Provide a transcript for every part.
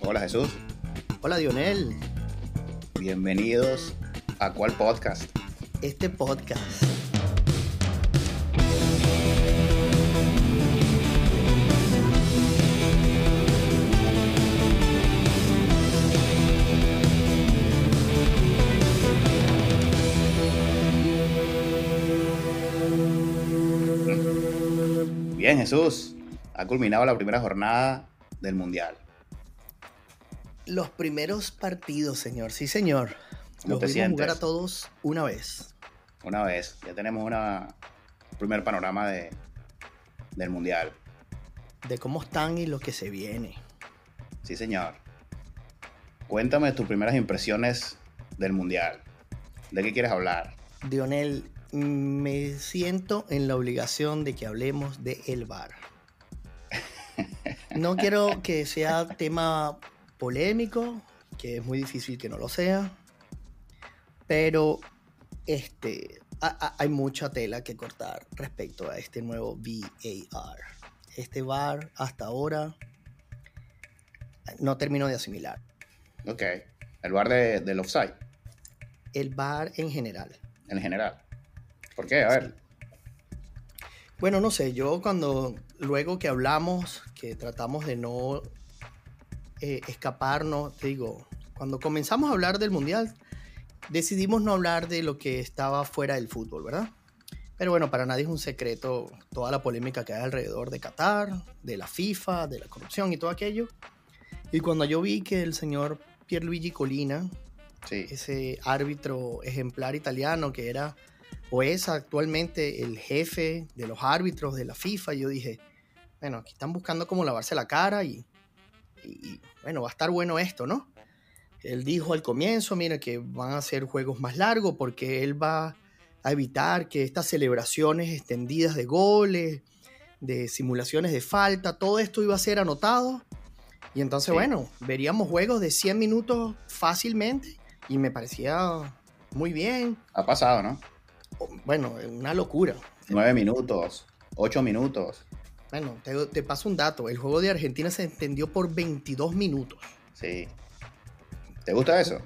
Hola Jesús, Hola Dionel, bienvenidos a cuál podcast. este podcast. Bien Jesús, ha culminado la primera jornada del Mundial. Los primeros partidos, señor. Sí, señor. ¿Cómo Los te vimos jugar a todos una vez. Una vez, ya tenemos una, un primer panorama de, del Mundial. De cómo están y lo que se viene. Sí señor. Cuéntame tus primeras impresiones del Mundial. ¿De qué quieres hablar? Dionel, me siento en la obligación de que hablemos de el VAR. No quiero que sea tema polémico, que es muy difícil que no lo sea, pero este, a- a- hay mucha tela que cortar respecto a este nuevo VAR. Este VAR hasta ahora no termino de asimilar. Ok. El bar de, del offside, El VAR en general. en general. ¿Por qué? A ver. Bueno, no sé, yo cuando luego que hablamos, que tratamos de no eh, escaparnos, te digo, cuando comenzamos a hablar del Mundial, decidimos no hablar de lo que estaba fuera del fútbol, ¿verdad? Pero bueno, para nadie es un secreto toda la polémica que hay alrededor de Qatar, de la FIFA, de la corrupción y todo aquello. Y cuando yo vi que el señor Pierluigi Colina, Sí. ese árbitro ejemplar italiano que era o es actualmente el jefe de los árbitros de la FIFA. Yo dije, bueno, aquí están buscando cómo lavarse la cara y, y- bueno, va a estar bueno esto, ¿no? Él dijo al comienzo, mira, que van a ser juegos más largos porque él va a evitar que estas celebraciones extendidas de goles, de simulaciones de falta, todo esto iba a ser anotado. Y entonces, Sí. bueno, veríamos juegos de 100 minutos fácilmente y me parecía muy bien. Ha pasado, ¿no? Bueno, una locura. Nueve minutos, ocho minutos. Bueno, te, te paso un dato. El juego de Argentina se extendió por 22 minutos. Sí. ¿Te gusta eso?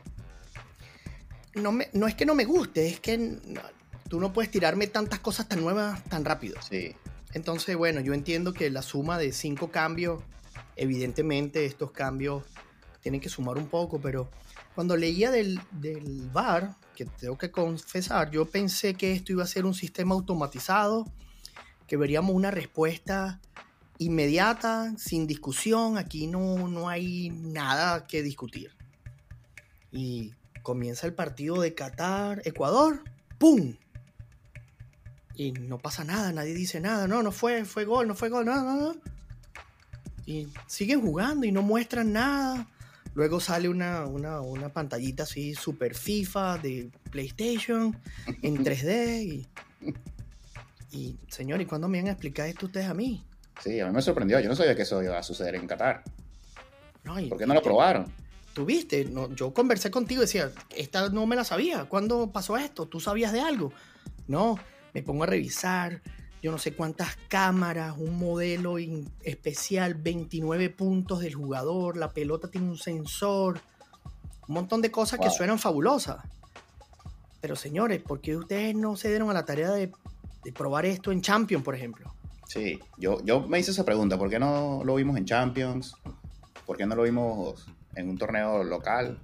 No, me, no es que no me guste, es que no, tú no puedes tirarme tantas cosas tan nuevas tan rápido. Sí. Entonces, bueno, yo entiendo que la suma de cinco cambios, evidentemente estos cambios tienen que sumar un poco, pero cuando leía del, del VAR, que tengo que confesar, yo pensé que esto iba a ser un sistema automatizado, que veríamos una respuesta inmediata, sin discusión, aquí no, no hay nada que discutir. Y comienza el partido de Qatar, Ecuador, ¡pum! Y no pasa nada, nadie dice nada, no, no fue, fue gol, no fue gol, no, no, no. Y siguen jugando y no muestran nada. Luego sale una, una, una pantallita así super FIFA de PlayStation en 3D y, y señor, ¿y cuándo me van a explicar esto ustedes a mí? Sí, a mí me sorprendió. Yo no sabía que eso iba a suceder en Qatar. No, ¿Por qué no lo probaron? Tú viste, no, yo conversé contigo y decía, esta no me la sabía. ¿Cuándo pasó esto? ¿Tú sabías de algo? No, me pongo a revisar, yo no sé cuántas cámaras, un modelo especial, 29 puntos del jugador, la pelota tiene un sensor, un montón de cosas que suenan fabulosas. Pero señores, ¿por qué ustedes no se dieron a la tarea de, de probar esto en Champions, por ejemplo? Sí, yo, yo me hice esa pregunta. ¿Por qué no lo vimos en Champions? ¿Por qué no lo vimos en un torneo local?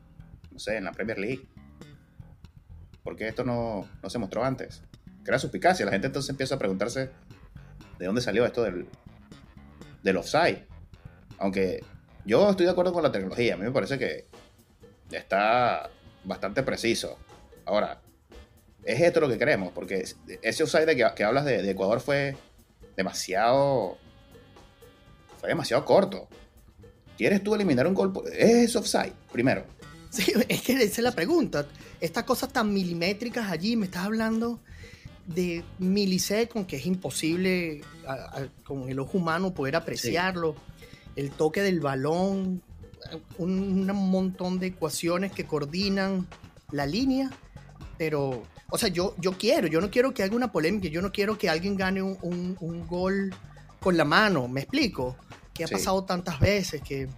No sé, en la Premier League. ¿Por qué esto no, no se mostró antes? Crea suspicacia. La gente entonces empieza a preguntarse de dónde salió esto del, del offside. Aunque yo estoy de acuerdo con la tecnología. A mí me parece que está bastante preciso. Ahora, ¿es esto lo que queremos? Porque ese offside de que, que hablas de, de Ecuador fue demasiado. Fue demasiado corto. ¿Quieres tú eliminar un gol? ¿Es offside? Primero. Sí, es que esa es la pregunta. Estas cosas tan milimétricas allí, me estás hablando de miliseconds, que es imposible a- a- con el ojo humano poder apreciarlo. El toque del balón, un, un montón de ecuaciones que coordinan la línea, pero, o sea, yo, yo quiero, yo no quiero que haga una polémica, yo no quiero que alguien gane un, un- un gol con la mano, ¿me explico? Que ha Sí. pasado tantas veces que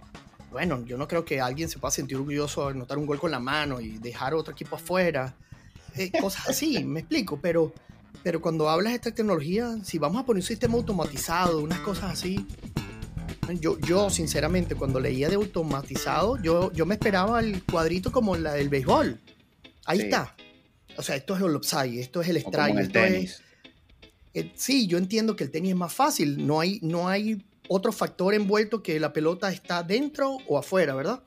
bueno, yo no creo que alguien se pueda sentir orgulloso de anotar un gol con la mano y dejar a otro equipo afuera. Eh, cosas así, me explico, pero, pero cuando hablas de esta tecnología, si vamos a poner un sistema automatizado, unas cosas así, yo, yo sinceramente cuando leía de automatizado, yo, yo me esperaba el cuadrito como la del béisbol. Ahí está. O sea, esto es el upside, esto es el strike, esto es... Eh, sí, yo entiendo que el tenis es más fácil, no hay, no hay otro factor envuelto que la pelota está dentro o afuera, ¿verdad?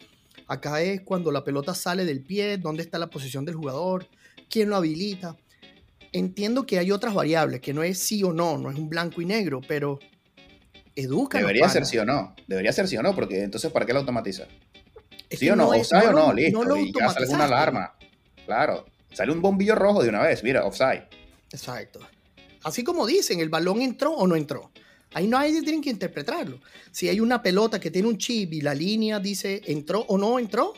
Acá es cuando la pelota sale del pie, dónde está la posición del jugador, quién lo habilita. Entiendo que hay otras variables, que no es sí o no, no es un blanco y negro, pero educa. Debería ser sí o no, debería ser sí o no, porque entonces ¿para qué lo automatiza? ¿Sí o no? ¿Offside o no? Listo, y ya sale una alarma. Claro, sale un bombillo rojo de una vez, mira, offside. Exacto. Así como dicen, el balón entró o no entró. Ahí no hay tienen que interpretarlo. Si hay una pelota que tiene un chip y la línea dice entró o no entró,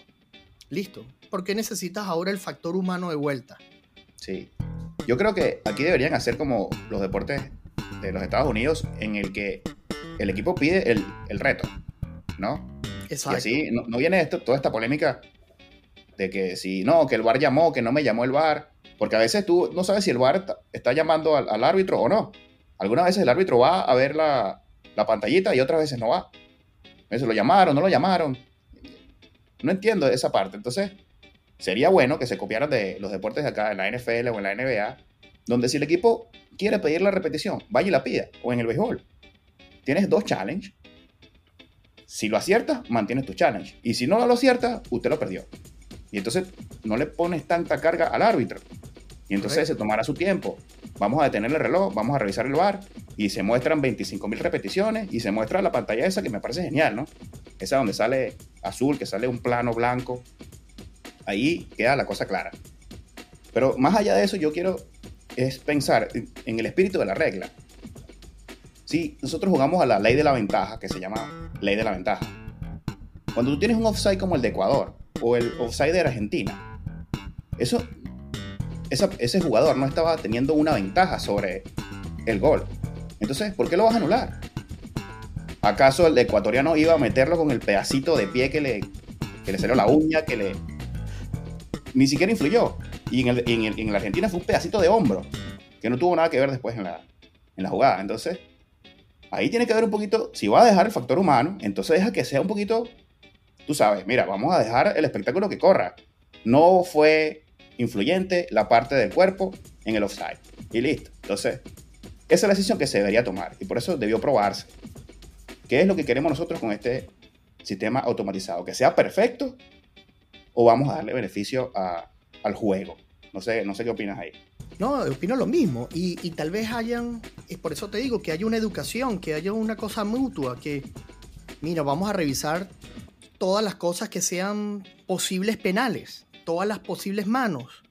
listo. ¿Por qué necesitas ahora el factor humano de vuelta? Sí. Yo creo que aquí deberían hacer como los deportes de los Estados Unidos en el que el equipo pide el, reto, ¿no? Exacto. Y así no, viene esto, toda esta polémica de que si no, que el bar llamó, que no me llamó el bar, porque a veces tú no sabes si el bar está, llamando al árbitro o no. Algunas veces el árbitro va a ver la, pantallita y otras veces no va. Eso lo llamaron, no lo llamaron. No entiendo esa parte. Entonces, sería bueno que se copiaran de los deportes de acá, en la NFL o en la NBA, donde si el equipo quiere pedir la repetición, vaya y la pida. O en el béisbol. Tienes dos challenges. Si lo aciertas, mantienes tu challenge. Y si no lo aciertas, usted lo perdió. Y entonces no le pones tanta carga al árbitro. Y entonces se tomará su tiempo vamos a detener el reloj, vamos a revisar el bar y se muestran 25.000 repeticiones y se muestra la pantalla esa que me parece genial, ¿no? Esa donde sale azul, que sale un plano blanco. Ahí queda la cosa clara. Pero más allá de eso, yo quiero es pensar en el espíritu de la regla. Si nosotros jugamos a la ley de la ventaja, que se llama ley de la ventaja. Cuando tú tienes un offside como el de Ecuador o el offside de Argentina, eso ese jugador no estaba teniendo una ventaja sobre el gol. Entonces, ¿por qué lo vas a anular? ¿Acaso el ecuatoriano iba a meterlo con el pedacito de pie que le, que le salió la uña, que le... Ni siquiera influyó. Y en, el, la Argentina fue un pedacito de hombro, que no tuvo nada que ver después en la, en la jugada. Entonces, ahí tiene que haber un poquito, si va a dejar el factor humano, entonces deja que sea un poquito, tú sabes, mira, vamos a dejar el espectáculo que corra. No fue influyente la parte del cuerpo en el offside. Y listo. Entonces, esa es la decisión que se debería tomar y por eso debió probarse. ¿Qué es lo que queremos nosotros con este sistema automatizado? ¿Que sea perfecto o vamos a darle beneficio al juego? No sé, no sé qué opinas ahí. No, opino lo mismo. Y, tal vez hayan, por eso te digo, que haya una educación, que haya una cosa mutua, que, mira, vamos a revisar todas las cosas que sean posibles penales todas las posibles manos.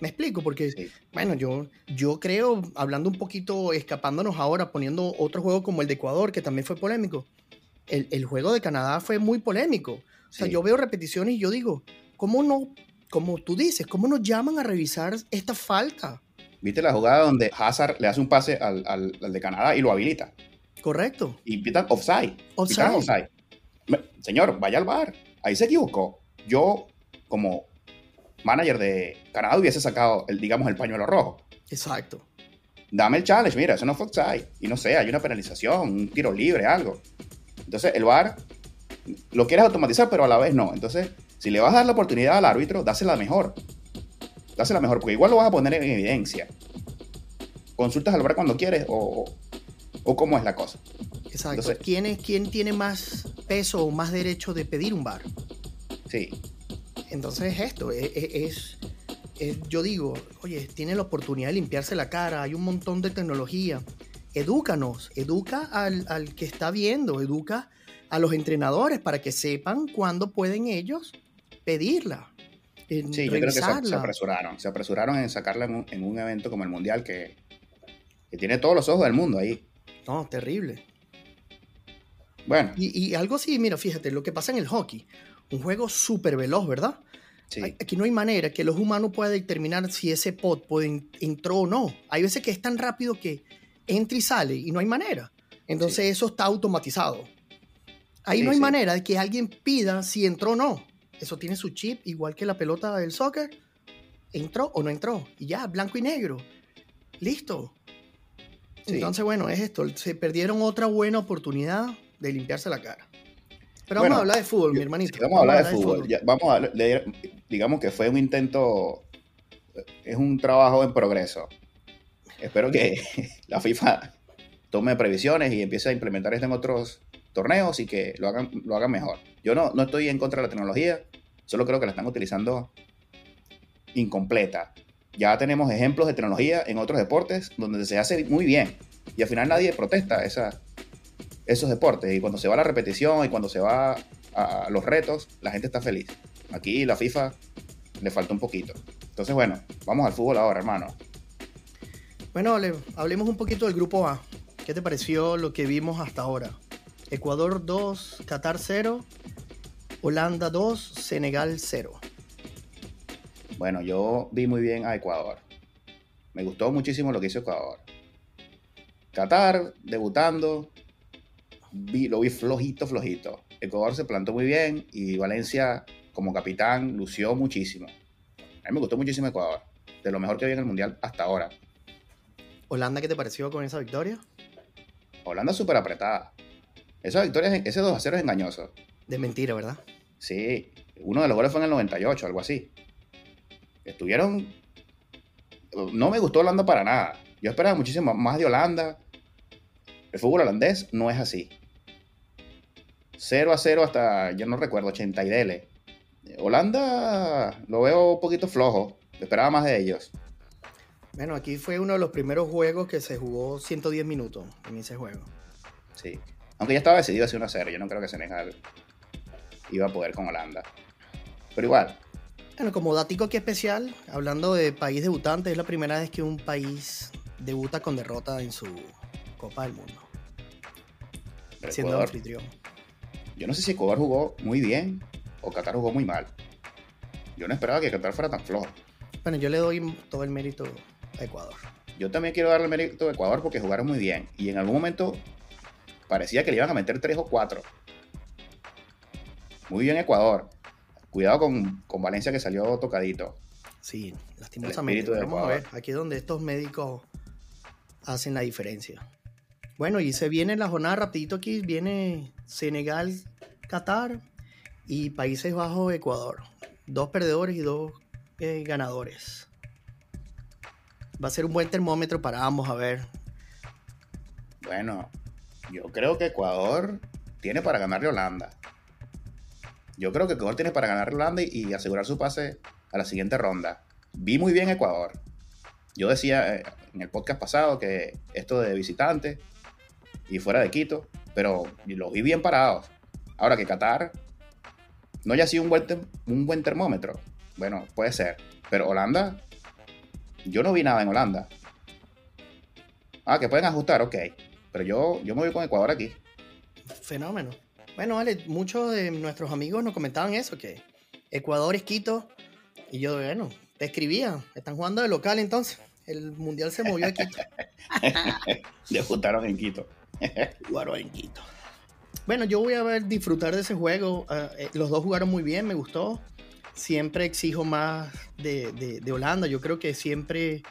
Me explico, porque, bueno, yo, yo creo, hablando un poquito, escapándonos ahora, poniendo otro juego como el de Ecuador, que también fue polémico, el, juego de Canadá fue muy polémico. O sea, yo veo repeticiones y yo digo, ¿cómo no, como tú dices, cómo nos llaman a revisar esta falta? ¿Viste la jugada donde Hazard le hace un pase al, al, de Canadá y lo habilita? Correcto. Y pitan offside. Offside. Señor, vaya al bar. Ahí se equivocó. Yo, como manager de Canadá hubiese sacado, el, digamos, el pañuelo rojo. Exacto. Dame el challenge, mira, eso no fue offside. Y no sé, hay una penalización, un tiro libre, algo. Entonces, el VAR lo quieres automatizar, pero a la vez no. Entonces, si le vas a dar la oportunidad al árbitro, dásela mejor. Dásela mejor, porque igual lo vas a poner en evidencia. Consultas al VAR cuando quieres o, o cómo es la cosa. Exacto. ¿Quién, es, ¿Quién tiene más peso o más derecho de pedir un VAR? Sí. Entonces esto, e, e, es, yo digo, oye, tiene la oportunidad de limpiarse la cara, hay un montón de tecnología. Edúcanos, educa al, que está viendo, educa a los entrenadores para que sepan cuándo pueden ellos pedirla. sí, yo creo que se, apresuraron, se apresuraron en sacarla en un, evento como el Mundial que, tiene todos los ojos del mundo ahí. No, terrible. Bueno. Y, y, algo así, mira, fíjate, lo que pasa en el hockey un juego súper veloz, ¿verdad? Sí. Aquí no hay manera que los humanos puedan determinar si ese pod puede, entró o no. Hay veces que es tan rápido que entra y sale y no hay manera. Entonces eso está automatizado. Ahí no hay manera de que alguien pida si entró o no. Eso tiene su chip, igual que la pelota del soccer. ¿Entró o no entró? Y ya, blanco y negro. Listo. Entonces, bueno, es esto. Se perdieron otra buena oportunidad de limpiarse la cara. Pero vamos a hablar de fútbol, mi hermanito. vamos, a hablar, de, fútbol. vamos a leer, digamos que fue un intento, es un trabajo en progreso. Espero que la FIFA tome previsiones y empiece a implementar esto en otros torneos y que lo hagan, lo hagan mejor. Yo no, no estoy en contra de la tecnología, solo creo que la están utilizando incompleta. Ya tenemos ejemplos de tecnología en otros deportes donde se hace muy bien y al final nadie protesta esa, esos deportes y cuando se va a la repetición y cuando se va a, los retos, la gente está feliz. Aquí la FIFA le falta un poquito. Entonces, bueno, vamos al fútbol ahora, hermano. Bueno, hablemos un poquito del grupo A. ¿Qué te pareció lo que vimos hasta ahora? Ecuador 2, Qatar 0, Holanda 2, Senegal 0. Bueno, yo vi muy bien a Ecuador. Me gustó muchísimo lo que hizo Ecuador. Qatar, debutando, lo vi flojito, flojito. Ecuador se plantó muy bien y Valencia, como capitán, lució muchísimo. A mí me gustó muchísimo Ecuador. De lo mejor que vi en el Mundial hasta ahora. ¿Holanda qué te pareció con esa victoria? Holanda súper apretada. Esa victoria, ese 2 a 0 es engañoso. De mentira, ¿verdad? Sí, uno de los goles fue en el 98, algo así. Estuvieron. No me gustó Holanda para nada. Yo esperaba muchísimo más de Holanda. El fútbol holandés no es así. 0 a 0 hasta, ya no recuerdo, 80 y dele. Holanda lo veo un poquito flojo. Esperaba más de ellos. Bueno, aquí fue uno de los primeros juegos que se jugó 110 minutos en ese juego. Sí. Aunque ya estaba decidido a hacer 1 0. Yo no creo que Senegal iba a poder con Holanda. Pero igual. Bueno, como datico aquí especial, hablando de país debutante, es la primera vez que un país debuta con derrota en su Copa del Mundo. siendo anfitrión. Yo no sé si Ecuador jugó muy bien o Qatar jugó muy mal. Yo no esperaba que Qatar fuera tan flojo. Bueno, yo le doy todo el mérito a Ecuador. Yo también quiero darle el mérito a Ecuador porque jugaron muy bien. Y en algún momento parecía que le iban a meter tres o cuatro. Muy bien Ecuador. Cuidado con, Valencia que salió tocadito. Sí, lastimosamente. Vamos a ver, aquí es donde estos médicos hacen la diferencia. Bueno, y se viene la jornada rapidito aquí, viene Senegal, Qatar y Países Bajos, Ecuador. Dos perdedores y dos eh, ganadores. Va a ser un buen termómetro para ambos, a ver. Bueno, yo creo que Ecuador tiene para ganarle a Holanda. Yo creo que Ecuador tiene para ganarle a Holanda y, asegurar su pase a la siguiente ronda. Vi muy bien Ecuador. Yo decía eh, en el podcast pasado que esto de visitante y fuera de Quito, pero los vi bien parados. Ahora que Qatar no haya sido un buen, un buen termómetro, bueno, puede ser. Pero Holanda, yo no vi nada en Holanda. Ah, que pueden ajustar, ok. Pero yo, yo me voy con Ecuador aquí. Fenómeno. Bueno, vale, muchos de nuestros amigos nos comentaban eso, que Ecuador es Quito. Y yo, bueno, te escribía, están jugando de local entonces. El mundial se movió a Quito. Debutaron en Quito. Quito. Bueno, yo voy a ver, disfrutar de ese juego. Ah, eh, los dos jugaron muy bien, me gustó. Siempre exijo más de, de Holanda. Yo creo que siempre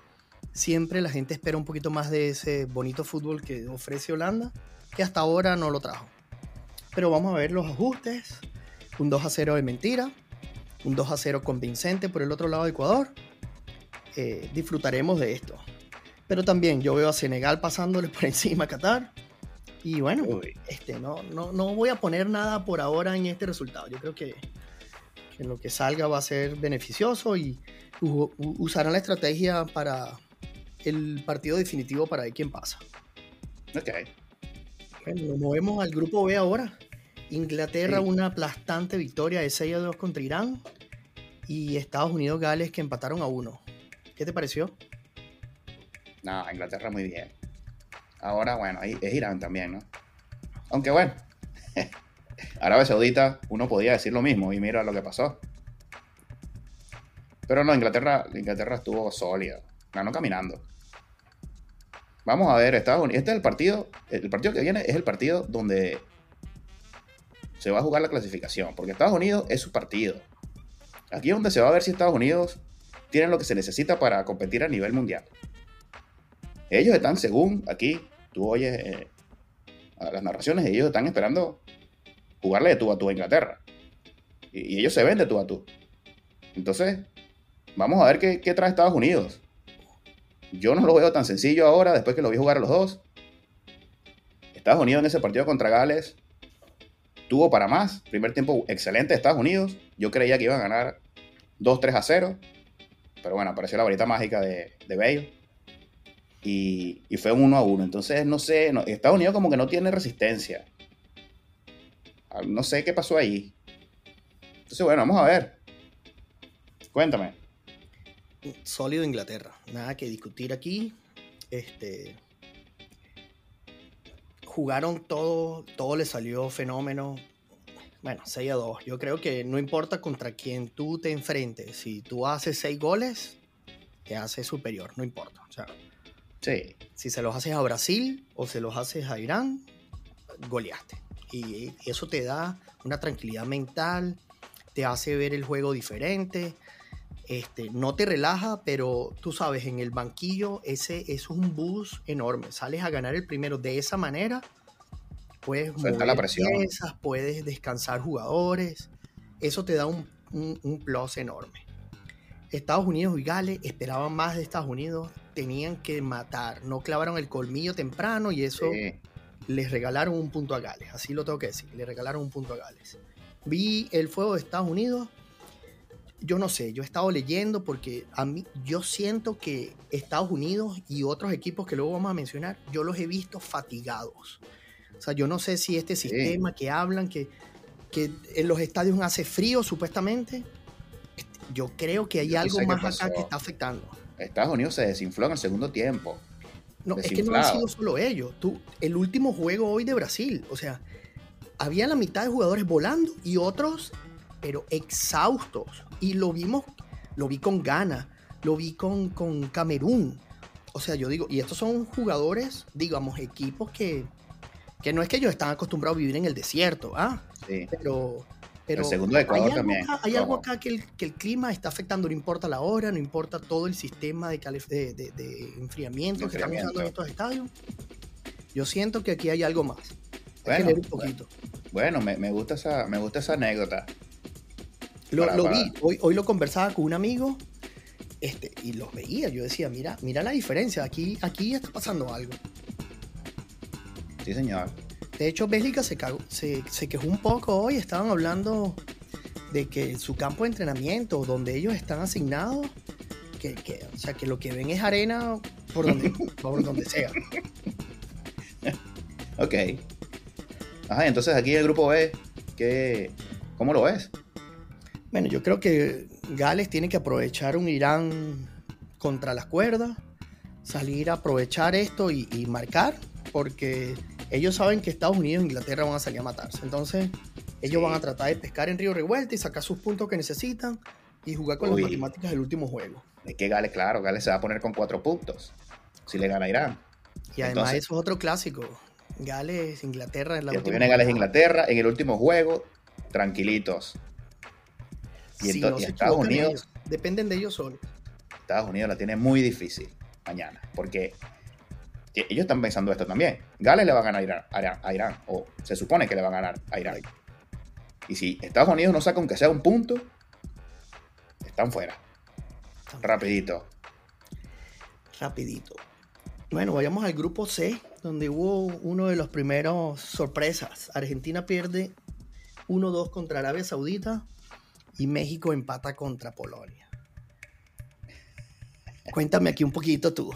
siempre la gente espera un poquito más de ese bonito fútbol que ofrece Holanda, que hasta ahora no lo trajo. Pero vamos a ver los ajustes. Un 2 a 0 de mentira, un 2 a 0 convincente por el otro lado de Ecuador. Eh, disfrutaremos de esto. Pero también yo veo a Senegal pasándole por encima a Qatar. Y bueno, este, no, no, no voy a poner nada por ahora en este resultado. Yo creo que, que lo que salga va a ser beneficioso y usarán la estrategia para, el partido definitivo para ver quién pasa. Ok. Bueno, nos movemos al grupo B ahora. Inglaterra, una aplastante victoria de 6 a 2 contra Irán. Y Estados Unidos, Gales, que empataron a 1. ¿Qué te pareció? No, Inglaterra muy bien. Ahora, bueno, es Irán también, ¿no? Aunque bueno, Arabia Saudita, uno podía decir lo mismo y mira lo que pasó. Pero no, Inglaterra, Inglaterra estuvo sólida, ganó caminando. Vamos a ver, Estados Unidos. Este es el partido. El partido que viene es el partido donde se va a jugar la clasificación, porque Estados Unidos es su partido. Aquí es donde se va a ver si Estados Unidos tiene lo que se necesita para competir a nivel mundial. Ellos están, según aquí, tú oyes eh, las narraciones, ellos están esperando jugarle de tú a tú a Inglaterra. Y, ellos se ven de tú a tú. Entonces, vamos a ver qué, qué trae Estados Unidos. Yo no lo veo tan sencillo ahora, después que lo vi jugar a los dos. Estados Unidos en ese partido contra Gales tuvo para más. Primer tiempo excelente de Estados Unidos. Yo creía que iban a ganar 2-3 a 0. Pero bueno, apareció la varita mágica de, de Bale. Y, fue un 1 a 1. Entonces, no sé, Estados Unidos como que no tiene resistencia. Ah, no sé qué pasó ahí. Entonces, bueno, vamos a ver. Cuéntame. Sólido Inglaterra. Nada que discutir aquí. Este. Jugaron todo, todo le salió fenómeno. Bueno, 6 a 2. Yo creo que no importa contra quién tú te enfrentes. Si tú haces 6 goles, te hace superior, no importa. O sea, sí. si se los haces a Brasil o se los haces a Irán, goleaste. Y eso te da una tranquilidad mental, te hace ver el juego diferente. Este, no te relaja, pero tú sabes, en el banquillo ese es un bus enorme. Sales a ganar el primero de esa manera puedes mover la presión. Piezas, puedes descansar jugadores. Eso te da un, plus enorme. Estados Unidos y Gales esperaban más de Estados Unidos, tenían que matar, no clavaron el colmillo temprano y eso les regalaron un punto a Gales, así lo tengo que decir, le regalaron un punto a Gales. Vi el fuego de Estados Unidos, yo no sé, yo he estado leyendo porque a mí yo siento que Estados Unidos y otros equipos que luego vamos a mencionar, yo los he visto fatigados. O sea, yo no sé si este sistema que hablan, que, que en los estadios hace frío supuestamente, yo creo que hay algo más acá que está afectando. Estados Unidos se desinfló en el segundo tiempo. No, es que no han sido solo ellos. Tú, el último juego hoy de Brasil, o sea, había la mitad de jugadores volando y otros, pero exhaustos. Y lo vimos, lo vi con Ghana, lo vi con, con Camerún. O sea, yo digo, y estos son jugadores, digamos, equipos que, que no es que ellos están acostumbrados a vivir en el desierto, ¿ah? Sí. Pero, pero el segundo de Ecuador también. hay algo acá que el, que el, clima está afectando, no importa la hora, no importa todo el sistema de, de, de, enfriamiento que están usando en estos estadios. Yo siento que aquí hay algo más. Bueno, un poquito. Bueno, me, me, gusta esa, me gusta esa anécdota. Lo, lo vi, hoy, hoy lo conversaba con un amigo este, y los veía. Yo decía, mira, mira la diferencia, aquí, aquí está pasando algo. Sí, señor. De hecho, Bélgica se, se, quejó un poco hoy. Estaban hablando de que su campo de entrenamiento, donde ellos están asignados, que, o sea, que lo que ven es arena por donde, por donde sea. ok. Ajá, entonces aquí el grupo B, ¿qué, ¿cómo lo ves? Bueno, yo creo que Gales tiene que aprovechar un Irán contra las cuerdas, salir a aprovechar esto y, y marcar, porque ellos saben que Estados Unidos e Inglaterra van a salir a matarse. Entonces, ellos van a tratar de pescar en Río Revuelta y sacar sus puntos que necesitan y jugar con las matemáticas del último juego. Es que Gales, claro, Gales se va a poner con cuatro puntos si le gana Irán. Y además eso es otro clásico. Gales, Inglaterra en la última viene Gales, Inglaterra en el último juego, tranquilitos. Y, entonces, Estados Unidos... Dependen de ellos solos. Estados Unidos la tiene muy difícil mañana, porque ellos están pensando esto también. Gales le va a ganar a Irán, o se supone que le va a ganar a Irán. Y si Estados Unidos no saca aunque sea un punto, están fuera. Rapidito. Rapidito. Bueno, vayamos al grupo C, donde hubo uno de los primeros sorpresas. Argentina pierde 1-2 contra Arabia Saudita y México empata contra Polonia. Cuéntame aquí un poquito tú.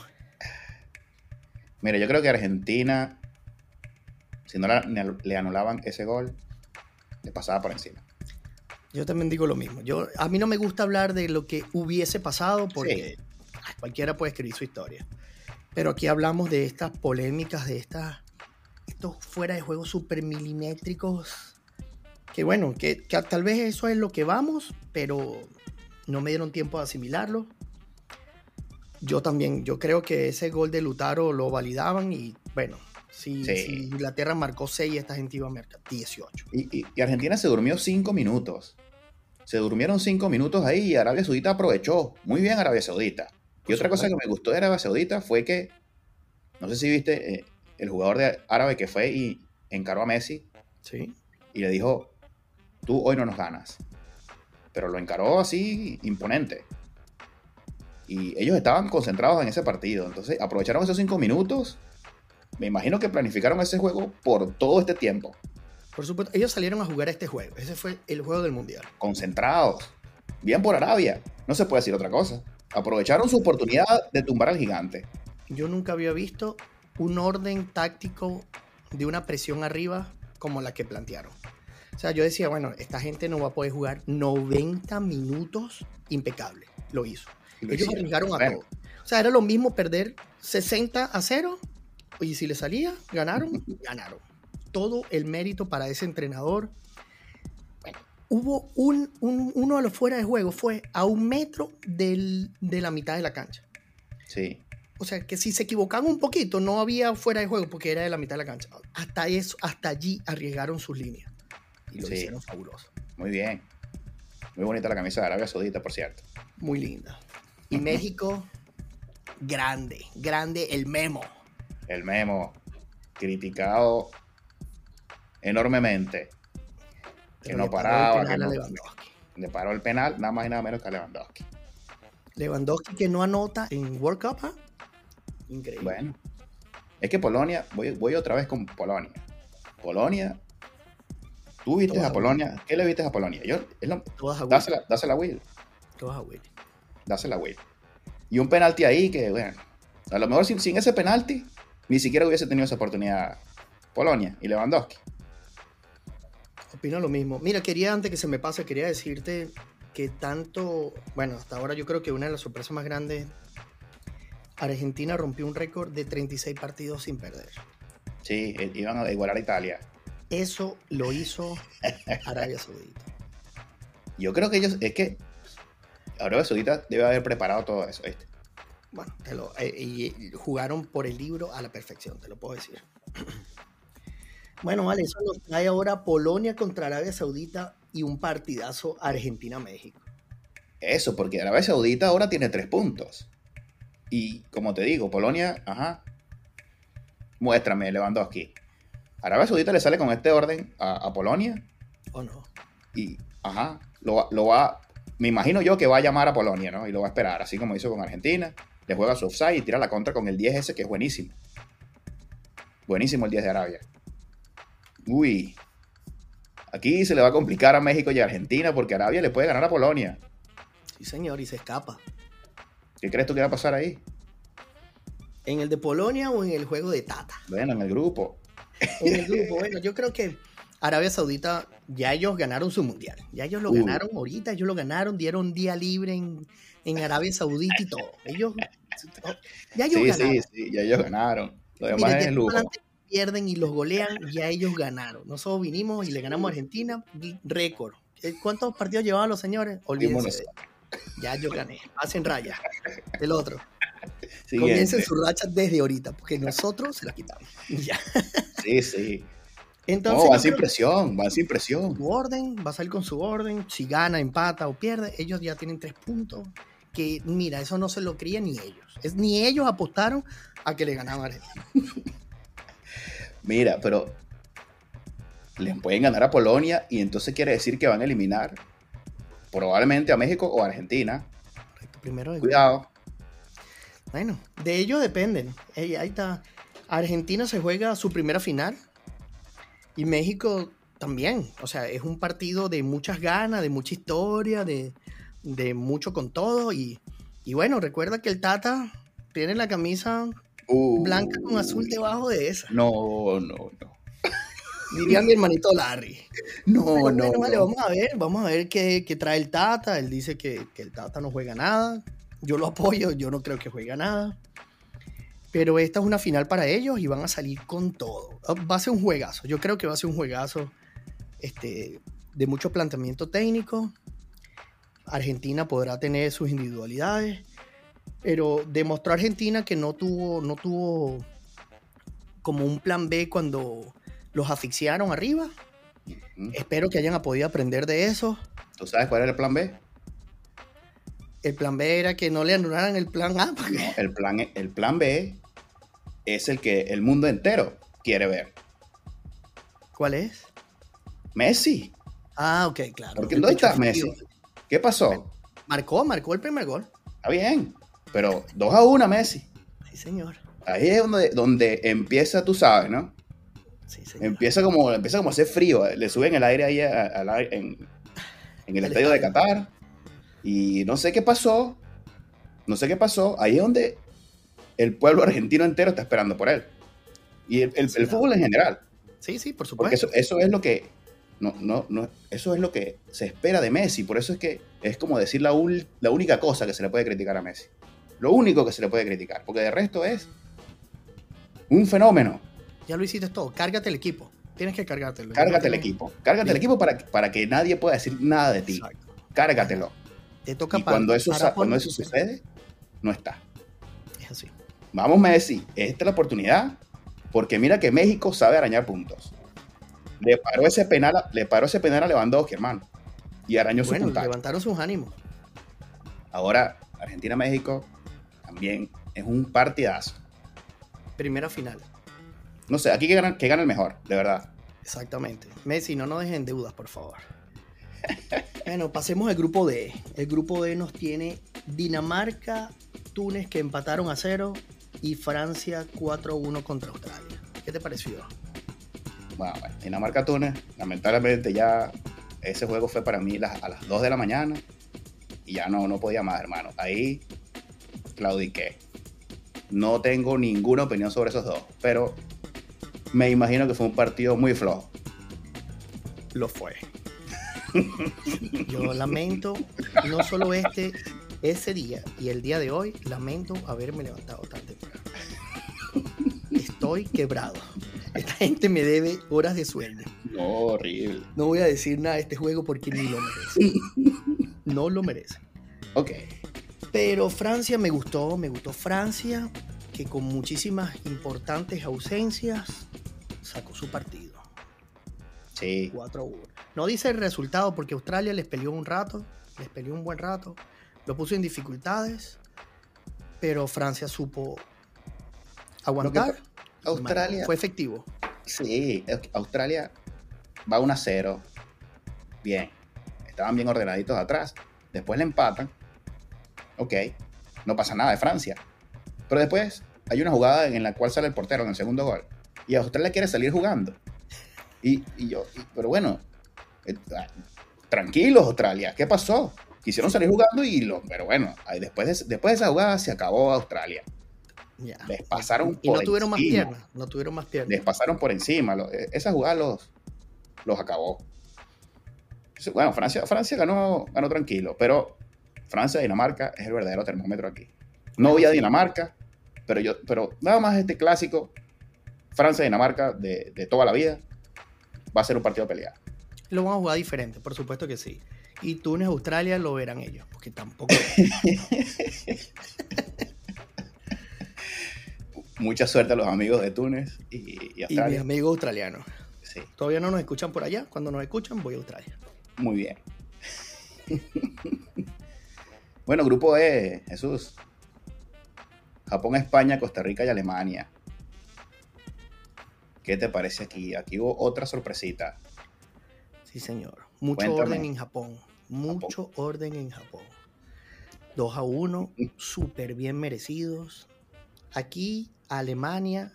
Mira, yo creo que Argentina, si no le anulaban ese gol, le pasaba por encima. Yo también digo lo mismo. Yo, a mí no me gusta hablar de lo que hubiese pasado porque cualquiera puede escribir su historia. Pero aquí hablamos de estas polémicas, de estas, estos fuera de juego super milimétricos. Que bueno, que, que tal vez eso es lo que vamos, pero no me dieron tiempo de asimilarlo. Yo también, yo creo que ese gol de Lutaro lo validaban y bueno, Si, Sí. si Inglaterra marcó 6, esta gente iba a marcar 18. Y, y- y Argentina se durmió cinco minutos. Se durmieron cinco minutos ahí y Arabia Saudita aprovechó. Muy bien Arabia Saudita. Y otra cosa que me gustó de Arabia Saudita fue que, no sé si viste, eh, el jugador de árabe que fue y encaró a Messi Sí. y le dijo, tú hoy no nos ganas. Pero lo encaró así imponente. Y ellos estaban concentrados en ese partido. Entonces aprovecharon esos cinco minutos. Me imagino que planificaron ese juego por todo este tiempo. Por supuesto, ellos salieron a jugar este juego. Ese fue el juego del mundial. Concentrados. Bien por Arabia. No se puede decir otra cosa. Aprovecharon su oportunidad de tumbar al gigante. Yo nunca había visto un orden táctico de una presión arriba como la que plantearon. O sea, yo decía, bueno, esta gente no va a poder jugar 90 minutos impecable. Lo hizo. Ellos arriesgaron a todo. O sea, era lo mismo perder 60 a 0 y si le salía, ganaron, ganaron. Todo el mérito para ese entrenador. Bueno, hubo un, un- uno de los fuera de juego, fue a un metro del- de la mitad de la cancha. Sí. O sea, que si se equivocaban un poquito, no había fuera de juego porque era de la mitad de la cancha. Hasta eso, hasta allí arriesgaron sus líneas. Y lo Sí. hicieron fabuloso. Muy bien. Muy bonita la camisa de Arabia Saudita, por cierto. Muy linda. Y México, grande, grande el memo. El Memo, criticado enormemente. Que Pero no paraba, que no-. Le paró el penal, nada más y nada menos que a Lewandowski. Lewandowski que no anota en World Cup, ¿ah? Increíble. Bueno, es que Polonia, voy, voy otra vez con Polonia. Polonia, tú viste Todas a Polonia, ¿qué le viste a Polonia? Yo, es lo- Todas a Will. dásela, dásela a Will, Todas a Will. Dásela Will. Y un penalti ahí que, bueno, a lo mejor sin, sin ese penalti, ni siquiera hubiese tenido esa oportunidad Polonia y Lewandowski. Opino lo mismo. Mira, quería, antes que se me pase, quería decirte que tanto, bueno, hasta ahora yo creo que una de las sorpresas más grandes, Argentina rompió un récord de 36 partidos sin perder. Sí, eh, iban a igualar a Italia. Eso lo hizo Arabia Saudita. Yo creo que ellos, es que Arabia Saudita debe haber preparado todo eso, ¿viste? Bueno, te lo- eh, y jugaron por el libro a la perfección, te lo puedo decir. Bueno, vale, eso nos trae ahora Polonia contra Arabia Saudita y un partidazo Argentina-México. Eso, porque Arabia Saudita ahora tiene tres puntos. Y como te digo, Polonia, ajá. Muéstrame, Lewandowski. Arabia Saudita le sale con este orden a, a Polonia ¿O no? y, ajá, lo, va- lo va. Me imagino yo que va a llamar a Polonia, ¿no? Y lo va a esperar, así como hizo con Argentina. Le juega su offside y tira la contra con el 10 ese que es buenísimo. Buenísimo el 10 de Arabia. Uy. Aquí se le va a complicar a México y a Argentina porque Arabia le puede ganar a Polonia. Sí, señor, y se escapa. ¿Qué crees tú que va a pasar ahí? ¿En el de Polonia o en el juego de Tata? Bueno, en el grupo. En el grupo, bueno, yo creo que Arabia Saudita, ya ellos ganaron su mundial. Ya ellos lo Uh. ganaron ahorita, ellos lo ganaron, dieron día libre en, en Arabia Saudita y todo. Ellos, ya ellos Sí, ganaron. sí, sí, ya ellos ganaron. Lo demás Mira, es el lujo. pierden y los golean, ya ellos ganaron. Nosotros vinimos y le ganamos a Argentina, récord. Eh, ¿Cuántos partidos llevaban los señores? Olvídense. Ya yo gané. Hacen raya. El otro. Siguiente. Comiencen su racha desde ahorita, porque nosotros se la quitamos. Ya. Sí, sí. Entonces, no, van yo sin presión, van sin presión. su orden, va a salir con su orden. Si gana, empata o pierde, ellos ya tienen tres puntos. Que mira, eso no se lo creían ni ellos. Es, ni ellos apostaron a que le ganaban a Argentina. Mira, pero les pueden ganar a Polonia y entonces quiere decir que van a eliminar probablemente a México o a Argentina. Correcto, Primero de Cuidado. Bueno, de ellos dependen. Ahí está. Argentina se juega su primera final y México también. O sea, es un partido de muchas ganas, de mucha historia, de, de mucho con todo. Y, y bueno, recuerda que el Tata tiene la camisa Uh, blanca con azul debajo de esa. No, no, no. Diría mi hermanito Larry. No, Pero no. bueno, vale, no. vamos a ver, vamos a ver qué, qué trae el Tata. Él dice que, que el Tata no juega nada. Yo lo apoyo, yo no creo que juega nada. Pero esta es una final para ellos y van a salir con todo. Va a ser un juegazo. Yo creo que va a ser un juegazo este, de mucho planteamiento técnico. Argentina podrá tener sus individualidades. Pero demostró Argentina que no tuvo, no tuvo como un plan B cuando los asfixiaron arriba. Espero que hayan podido aprender de eso. ¿Tú sabes cuál era el plan B? El plan B era que no le anularan el plan A. porque- No, el plan, el plan B es el que el mundo entero quiere ver. ¿Cuál es? Messi. Ah, ok, claro. Porque ¿dónde está Messi? ¿Qué pasó? Marcó, marcó el primer gol. Está bien, pero 2 a 1 Messi. Sí, señor. Ahí es donde, donde empieza, tú sabes, ¿no? Sí, señor. Empieza como, empieza como a hacer frío. Le suben el aire ahí a- en, en el estadio de. Qatar. Y no sé qué pasó. No sé qué pasó. Ahí es donde el pueblo argentino entero está esperando por él. Y el, el- el fútbol en general. Sí, sí, por Porque supuesto. eso, eso es lo que. No, no, no, eso es lo que se espera de Messi. Por eso es que es como decir la, ul- la única cosa que se le puede criticar a Messi. Lo único que se le puede criticar. Porque de resto es un fenómeno. Ya lo hiciste todo. Cárgate el equipo. Tienes que cargártelo. Cárgate el equipo. Cárgate el equipo para, para que nadie pueda decir nada de ti. Exacto. Cárgatelo. Te toca Y cuando eso, cuando eso sucede, no está. Vamos, Messi. Esta es la oportunidad. Porque mira que México sabe arañar puntos. Le paró ese penal, a- le paró ese penal a Lewandowski, hermano. Y arañó su Bueno, puntaje. levantaron sus ánimos. Ahora, Argentina-México también es un partidazo. Primera final. No sé, aquí que gana, que gana el mejor, de verdad. Exactamente. Messi, no nos dejen deudas, por favor. bueno, pasemos al grupo D. El grupo D nos tiene Dinamarca, Túnez que empataron a cero y Francia 4-1 contra Australia. ¿Qué te pareció? Bueno, bueno, Dinamarca-Túnez, lamentablemente ya ese juego fue para mí a las 2 de la mañana y ya no, no podía más, hermano. Ahí claudiqué. No tengo ninguna opinión sobre esos dos, pero me imagino que fue un partido muy flojo. Lo fue. Yo lamento, no solo este, ese día y el día de hoy, lamento haberme levantado. Estoy quebrado. Esta gente me debe horas de sueño. No, horrible. No voy a decir nada de este juego porque ni lo merece. No lo merece. Ok. Pero Francia me gustó, me gustó Francia, que con muchísimas importantes ausencias sacó su partido. Sí. 4-1. No dice el resultado porque Australia les peleó un rato, les peleó un buen rato, lo puso en dificultades, pero Francia supo aguantar. Australia. Fue efectivo. Sí, Australia va 1 a 0. Bien. Estaban bien ordenaditos atrás. Después le empatan. Ok. No pasa nada de Francia. Pero después hay una jugada en la cual sale el portero en el segundo gol. Y Australia quiere salir jugando. Y, y yo, y- pero bueno, eh, ah, tranquilos Australia. ¿Qué pasó? Quisieron salir jugando y lo, pero bueno, ahí después de, después de esa jugada se acabó Australia. Ya. Les pasaron Y no por tuvieron más encima. piernas, no tuvieron más piernas. les pasaron por encima. eh, esa jugada los, los acabó. Bueno, Francia, Francia ganó, ganó tranquilo, pero Francia Dinamarca es el verdadero termómetro aquí. No voy a Dinamarca, pero yo, pero nada más este clásico, Francia Dinamarca de, de toda la vida, va a ser un partido peleado. Lo van a jugar diferente, por supuesto que sí. Y Túnez, Australia lo verán ellos, porque tampoco. Mucha suerte a los amigos de Túnez y, y y mis Australia. amigos australianos. Sí, Todavía no nos escuchan por allá. Cuando nos escuchan, voy a Australia. muy bien. bueno, grupo E, Jesús. Japón, España, Costa Rica y Alemania. ¿Qué te parece aquí? Aquí hubo otra sorpresita. Sí, señor. Mucho Cuéntame. orden en Japón. Mucho orden en Japón. 2 a 1, súper bien merecidos. Aquí a Alemania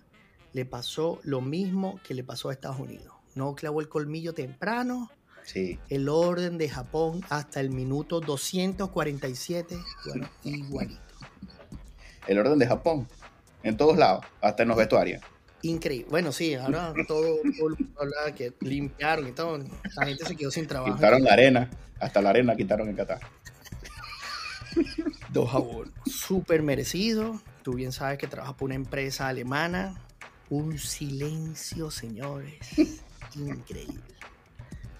le pasó lo mismo que le pasó a Estados Unidos. No clavó el colmillo temprano. Sí, El orden de Japón hasta el minuto 247, bueno, igualito. el orden de Japón. En todos lados, hasta en los vestuarios. Increíble. Bueno, sí, ahora todo, todo el mundo habla que limpiaron y todo. La gente se quedó sin trabajo. Quitaron la arena, hasta la arena quitaron en Qatar. 2 a 1. Súper merecido. Tú bien sabes que trabajas por una empresa alemana. Un silencio, señores. Increíble.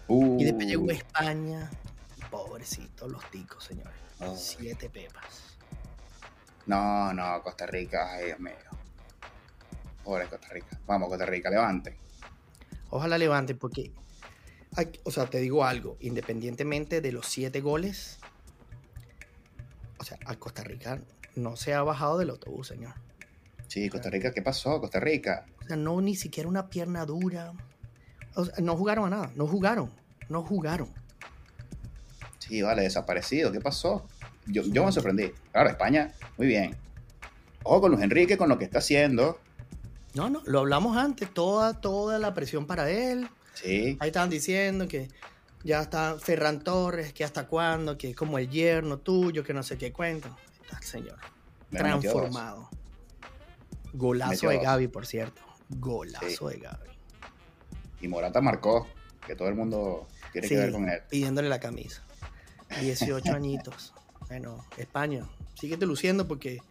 Uh, Y después llegó España. Y pobrecitos los ticos, señores. Ay. Siete pepas. No, no, Costa Rica, ay Dios mío. Ahora Costa Rica. Vamos, Costa Rica, levante. Ojalá levante, porque, o sea, te digo algo, independientemente de los siete goles, o sea, a Costa Rica no se ha bajado del autobús, señor. Sí, Costa Rica, ¿qué pasó? Costa Rica. O sea, no ni siquiera una pierna dura. O sea, no jugaron a nada, no jugaron, no jugaron. Sí, vale, desaparecido, ¿qué pasó? Yo, yo me sorprendí. Claro, España, muy bien. Ojo con Luis Enrique, con lo que está haciendo. No, no, lo hablamos antes, toda, toda la presión para él. Sí. Ahí estaban diciendo que ya está Ferran Torres, que hasta cuándo, que es como el yerno tuyo, que no sé qué cuento. Señor. transformado. Golazo de Gaby, por cierto. Golazo de Gaby. Y Morata marcó, que todo el mundo tiene que ver con él. Pidiéndole la camisa. 18 añitos. Bueno, España, síguete luciendo porque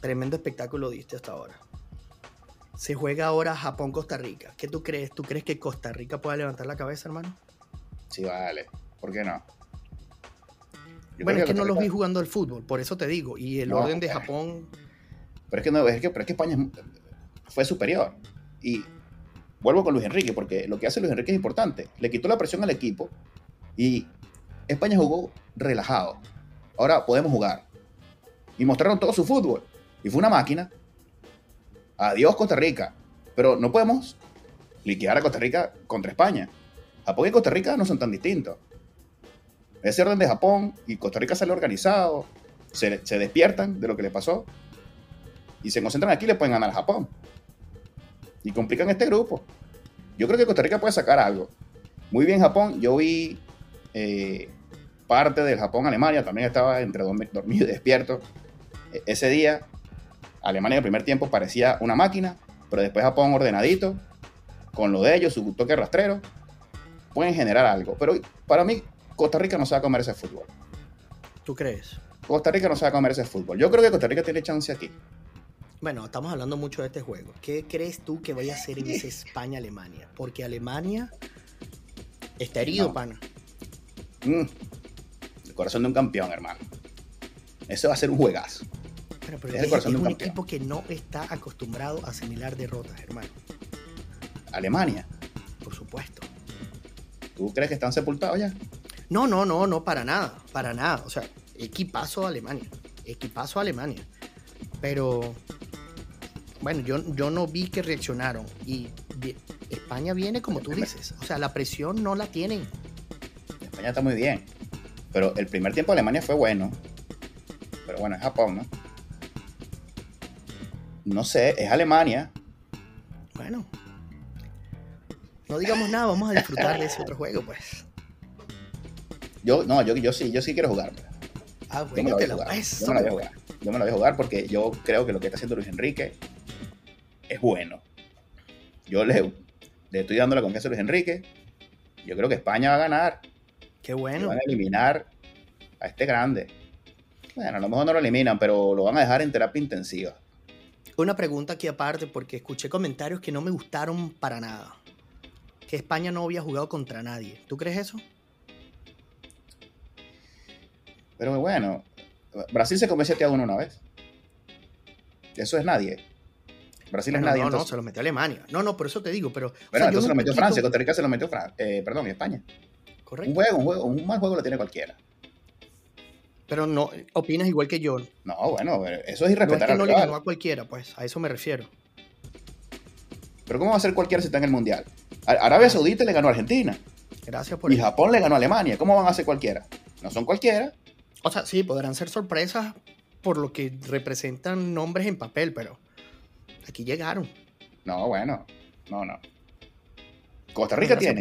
tremendo espectáculo diste hasta ahora. Se juega ahora Japón-Costa Rica. ¿Qué tú crees? ¿Tú crees que Costa Rica pueda levantar la cabeza, hermano? Sí, vale. ¿Por qué no? Bueno, es que, no los vi jugando al fútbol, por eso te digo. Y el orden de Japón. Pero es que, no, es que, pero es que España fue superior. Y vuelvo con Luis Enrique, porque lo que hace Luis Enrique es importante. Le quitó la presión al equipo y España jugó relajado. Ahora podemos jugar. Y mostraron todo su fútbol. Y fue una máquina. Adiós Costa Rica. Pero no podemos liquidar a Costa Rica contra España. Japón y Costa Rica no son tan distintos. Ese orden de Japón y Costa Rica sale organizado, se, despiertan de lo que le pasó y se concentran aquí le pueden ganar a Japón. Y complican este grupo. Yo creo que Costa Rica puede sacar algo. Muy bien Japón, yo vi eh, parte del Japón-Alemania, también estaba entre dormido y despierto. E, ese día, Alemania en el primer tiempo parecía una máquina, pero después Japón ordenadito, con lo de ellos, su toque rastrero, pueden generar algo. Pero para mí, Costa Rica no se va a comer ese fútbol. ¿Tú crees? Costa Rica no se va a comer ese fútbol. Yo creo que Costa Rica tiene chance aquí. Bueno, estamos hablando mucho de este juego. ¿Qué crees tú que vaya a hacer en ese España-Alemania? Porque Alemania está herido, pana. Mm. El corazón de un campeón, hermano. Eso va a ser un juegazo. Pero, es, el corazón de un, equipo que no está acostumbrado a asimilar derrotas, hermano. Alemania. Por supuesto. ¿Tú crees que están sepultados ya? No, no, no, no, para nada, para nada. O sea, equipazo Alemania, equipazo Alemania. Pero, bueno, yo, yo no vi que reaccionaron. Y España viene como tú dices. O sea, la presión no la tienen. España está muy bien. Pero el primer tiempo de Alemania fue bueno. Pero bueno, es Japón, ¿no? No sé, es Alemania. Bueno, no digamos nada, vamos a disfrutar de ese otro juego, pues. Yo, no, yo, yo sí, yo sí quiero jugar. Ah, bueno, yo me lo, voy Yo me lo voy a jugar. Yo me voy a jugar porque yo creo que lo que está haciendo Luis Enrique es bueno. Yo le, le estoy dando la confianza a Luis Enrique. Yo creo que España va a ganar. Qué bueno. Van a eliminar a este grande. Bueno, a lo mejor no lo eliminan, pero lo van a dejar en terapia intensiva. Una pregunta aquí aparte, porque escuché comentarios que no me gustaron para nada que España no había jugado contra nadie. ¿Tú crees eso? Pero bueno, Brasil se comió 7 a 1 una vez. Eso es nadie. Brasil es nadie. No, no, se lo metió Alemania. No, no, por eso te digo, pero. Bueno, entonces se lo metió Francia, Costa Rica se lo metió Francia. Eh, perdón, España. Correcto. Un juego, un juego, un mal juego lo tiene cualquiera. Pero no, opinas igual que yo. No, bueno, eso es irrespetar no es que no le ganó a cualquiera, pues, a eso me refiero. Pero ¿cómo va a ser cualquiera si está en el Mundial? Arabia Saudita le ganó a Argentina. Gracias por Y Japón le ganó a Alemania. ¿Cómo van a ser cualquiera? No son cualquiera. O sea, sí, podrán ser sorpresas por lo que representan nombres en papel, pero aquí llegaron. No, bueno, no, no. Costa Rica tiene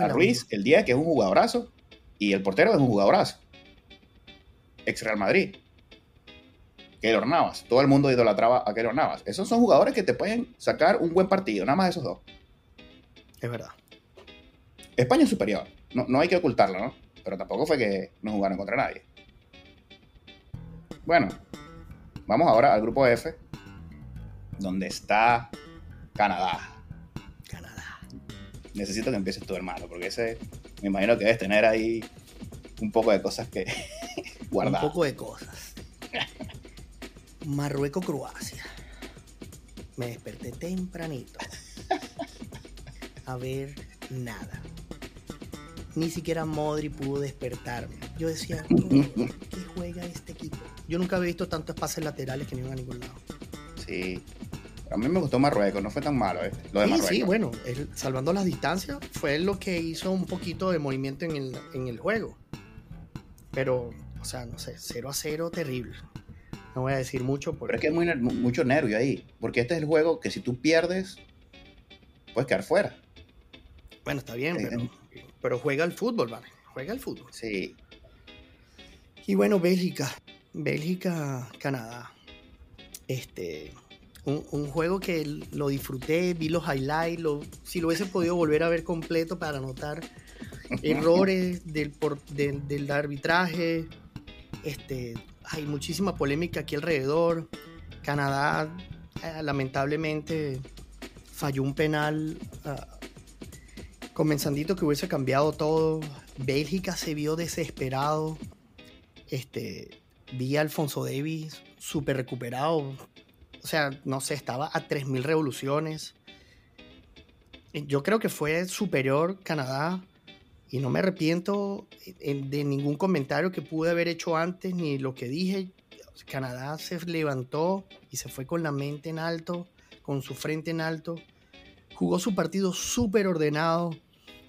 a Ruiz, el día que es un jugadorazo, y el portero es un jugadorazo. Ex Real Madrid. Keylor Navas. Todo el mundo idolatraba a Keylor Navas. Esos son jugadores que te pueden sacar un buen partido, nada más esos dos. Es verdad. España es superior. No, no hay que ocultarlo, ¿no? Pero tampoco fue que no jugaron contra nadie. Bueno, vamos ahora al grupo F, donde está Canadá. Canadá. Necesito que empieces tú, hermano, porque ese me imagino que debes tener ahí un poco de cosas que guardar. Un poco de cosas. Marruecos-Croacia. me desperté tempranito a ver nada. Ni siquiera Modri pudo despertarme. Yo decía, ¿qué juega este equipo? Yo nunca había visto tantos pases laterales que no iban a ningún lado. Sí. A mí me gustó Marruecos, no fue tan malo, ¿eh? Lo de sí, sí, bueno, salvando las distancias, fue lo que hizo un poquito de movimiento en el, en el juego. Pero, o sea, no sé, 0 a 0, terrible. No voy a decir mucho. Pero es que hay muy, mucho nervio ahí. Porque este es el juego que si tú pierdes, puedes quedar fuera. Bueno, está bien, pero, pero, juega el fútbol, ¿vale? Juega el fútbol. Sí. Y bueno, Bélgica. Bélgica, Canadá. Este. Un, juego que lo disfruté, vi los highlights, si lo hubiese podido volver a ver completo para notar errores del, por, del, arbitraje, este, hay muchísima polémica aquí alrededor. Canadá, eh, lamentablemente, falló un penal uh, comenzandito que hubiese cambiado todo. Bélgica se vio desesperado. Este, vi a Alfonso Davis súper recuperado. O sea, no sé, estaba a 3.000 revoluciones. Yo creo que fue superior Canadá y no me arrepiento de ningún comentario que pude haber hecho antes ni lo que dije. Canadá se levantó y se fue con la mente en alto, con su frente en alto. Jugó su partido súper ordenado.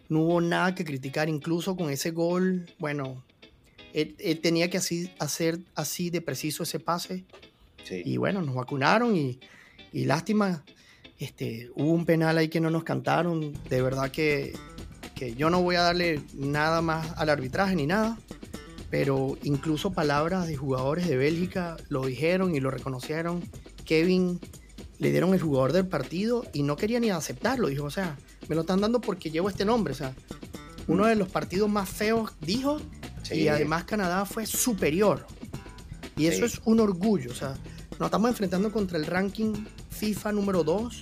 No hubo nada que criticar, incluso con ese gol. Bueno, él, tenía que así, hacer así de preciso ese pase. Y bueno, nos vacunaron y, y lástima. Este, hubo un penal ahí que no nos cantaron. De verdad que que yo no voy a darle nada más al arbitraje ni nada, pero incluso palabras de jugadores de Bélgica lo dijeron y lo reconocieron. Kevin le dieron el jugador del partido y no quería ni aceptarlo. Dijo, o sea, me lo están dando porque llevo este nombre. O sea, uno de los partidos más feos dijo y además Canadá fue superior. Y eso es un orgullo. O sea, nos estamos enfrentando contra el ranking FIFA número 2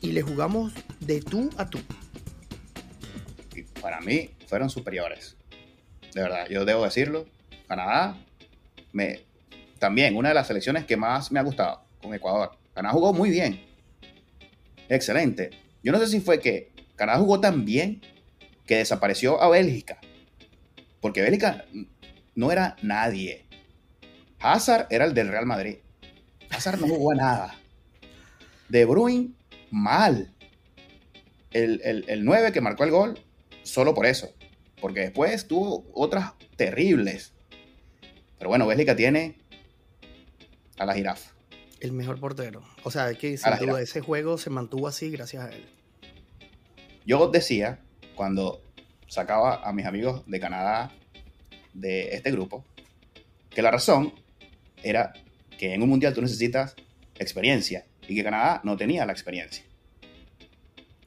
y le jugamos de tú a tú para mí fueron superiores. De verdad, yo debo decirlo. Canadá, me, también una de las selecciones que más me ha gustado con Ecuador. Canadá jugó muy bien. Excelente. Yo no sé si fue que Canadá jugó tan bien que desapareció a Bélgica. Porque Bélgica no era nadie. Hazard era el del Real Madrid. Hazard no jugó a nada. De Bruyne, mal. El, el, el 9 que marcó el gol, solo por eso. Porque después tuvo otras terribles. Pero bueno, Bélgica tiene a la jirafa. El mejor portero. O sea, que sin duda ese juego se mantuvo así gracias a él. Yo decía, cuando sacaba a mis amigos de Canadá de este grupo, que la razón era que en un mundial tú necesitas experiencia y que Canadá no tenía la experiencia.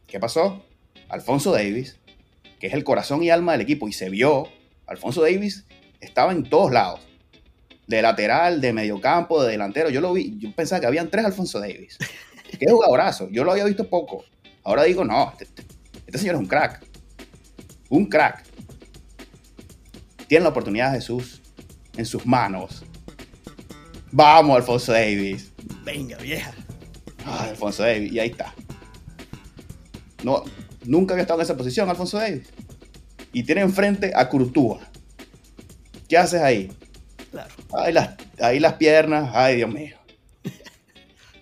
¿Qué pasó? Alfonso Davis que es el corazón y alma del equipo, y se vio, Alfonso Davis estaba en todos lados. De lateral, de mediocampo, de delantero. Yo lo vi, yo pensaba que habían tres Alfonso Davis. Qué jugadorazo. Yo lo había visto poco. Ahora digo, no, este, este, este señor es un crack. Un crack. Tiene la oportunidad Jesús en sus manos. Vamos, Alfonso Davis. Venga, vieja. Alfonso Davis, y ahí está. No, Nunca había estado en esa posición, Alfonso Davis. Y tiene enfrente a Curtúa. ¿Qué haces ahí? Claro. Ahí las, ahí las piernas. Ay, Dios mío.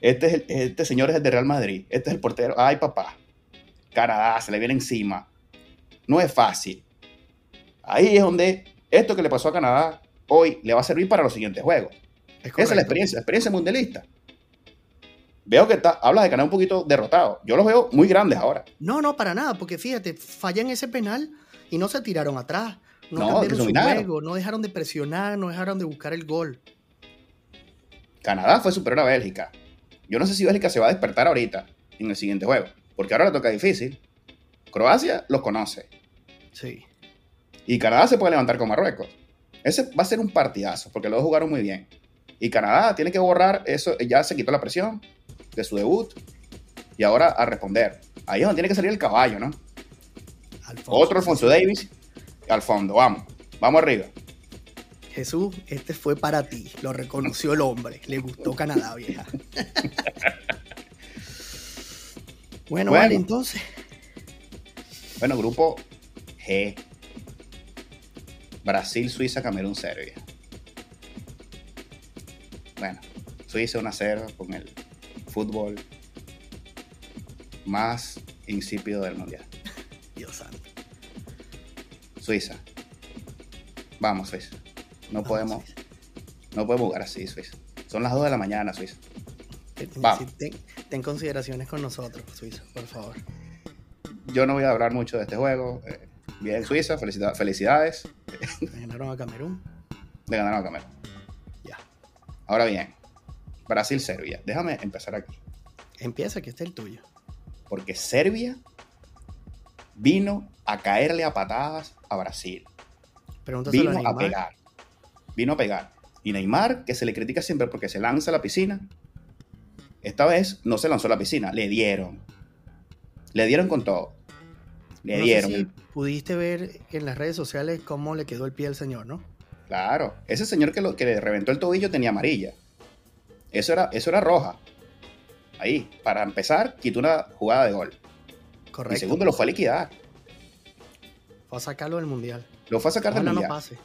Este, es este señor es el de Real Madrid. Este es el portero. Ay, papá. Canadá, se le viene encima. No es fácil. Ahí es donde esto que le pasó a Canadá hoy le va a servir para los siguientes juegos. Esa es la experiencia, la experiencia mundialista veo que está, hablas de Canadá un poquito derrotado. Yo los veo muy grandes ahora. No, no, para nada, porque fíjate, fallan ese penal y no se tiraron atrás. No, no cambiaron su juego, no dejaron de presionar, no dejaron de buscar el gol. Canadá fue superior a Bélgica. Yo no sé si Bélgica se va a despertar ahorita en el siguiente juego, porque ahora le toca difícil. Croacia los conoce. Sí. Y Canadá se puede levantar con Marruecos. Ese va a ser un partidazo, porque los dos jugaron muy bien. Y Canadá tiene que borrar eso, ya se quitó la presión, de su debut y ahora a responder. Ahí es donde tiene que salir el caballo, ¿no? Otro Alfonso Davis al fondo, vamos, vamos arriba. Jesús, este fue para ti, lo reconoció el hombre, le gustó Canadá, vieja. Bueno, vale, entonces. Bueno, grupo G. Brasil, Suiza, Camerún, Serbia. Bueno, Suiza 1 0 con el fútbol más insípido del mundial. Dios santo. Suiza. Vamos, Suiza. No podemos. No podemos jugar así, Suiza. Son las 2 de la mañana, Suiza. Vamos. Ten, consideraciones con nosotros, Suiza, por favor. Yo no voy a hablar mucho de este juego. Eh, bien, Suiza, felicidades. Le ganaron a Camerún. Le ganaron a Camerún. Ya. Ahora bien, Brasil-Serbia. Déjame empezar aquí. Empieza, que este es el tuyo. Porque Serbia vino a caerle a patadas a Brasil. vino a, a pegar. Vino a pegar. Y Neymar, que se le critica siempre porque se lanza a la piscina, esta vez no se lanzó a la piscina, le dieron. Le dieron con todo. Le dieron. pudiste ver en las redes sociales cómo le quedó el pie al señor, ¿no? Claro. Ese señor que, lo, que le reventó el tobillo tenía amarilla. Eso era, eso era roja. Ahí, para empezar, quitó una jugada de gol. Correcto. Y segundo, lo fue a liquidar. Fue a sacarlo del mundial. Lo fue a sacar del mundial. no pase.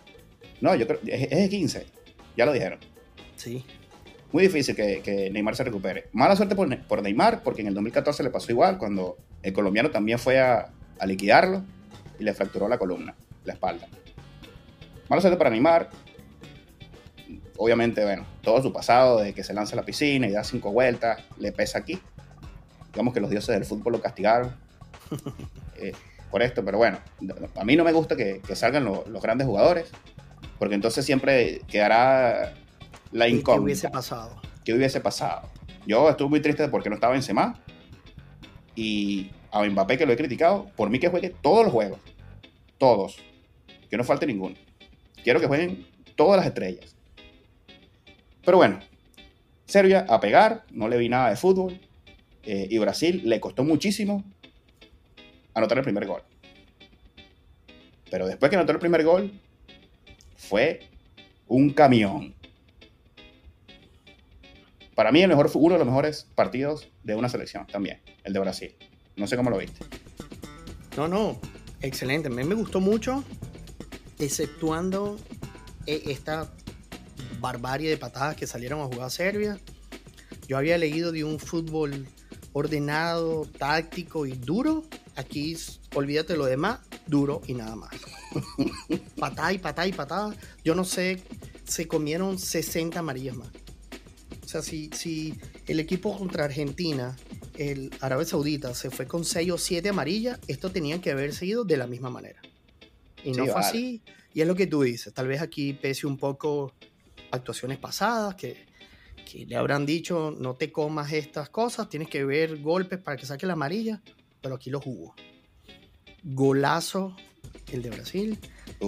No, yo creo. Es, es de 15. Ya lo dijeron. Sí. Muy difícil que, Neymar se recupere. Mala suerte por, Neymar, porque en el 2014 le pasó igual, cuando el colombiano también fue a, liquidarlo y le fracturó la columna, la espalda. Mala suerte para Neymar. Obviamente, bueno, todo su pasado de que se lanza a la piscina y da cinco vueltas, le pesa aquí. Digamos que los dioses del fútbol lo castigaron eh, por esto, pero bueno, a mí no me gusta que, salgan los grandes jugadores, porque entonces siempre quedará la incógnita. ¿Qué hubiese pasado? ¿Qué hubiese pasado? Yo estuve muy triste porque no estaba en Semá. Y a Mbappé, que lo he criticado, por mí que juegue todos los juegos. Todos. Que no falte ninguno. Quiero que jueguen todas las estrellas. Pero bueno, Serbia a pegar, no le vi nada de fútbol. Eh, y Brasil le costó muchísimo anotar el primer gol. Pero después que anotó el primer gol, fue un camión para mí el mejor, uno de los mejores partidos de una selección también, el de Brasil. No sé cómo lo viste. No, no, excelente. A mí me gustó mucho, exceptuando eh, esta barbarie de patadas que salieron a jugar a Serbia. Yo había leído de un fútbol ordenado, táctico y duro. Aquí, olvídate lo demás, duro y nada más. patada y patada y patada. Yo no sé, se comieron 60 amarillas más sea, si, el equipo contra Argentina, el Arabia Saudita, se fue con 6 o 7 amarillas, esto tenía que haber seguido de la misma manera. Y no fue así. Y es lo que tú dices. Tal vez aquí pese un poco actuaciones pasadas que, que le habrán dicho no te comas estas cosas, tienes que ver golpes para que saque la amarilla, pero aquí lo jugó. Golazo el de Brasil.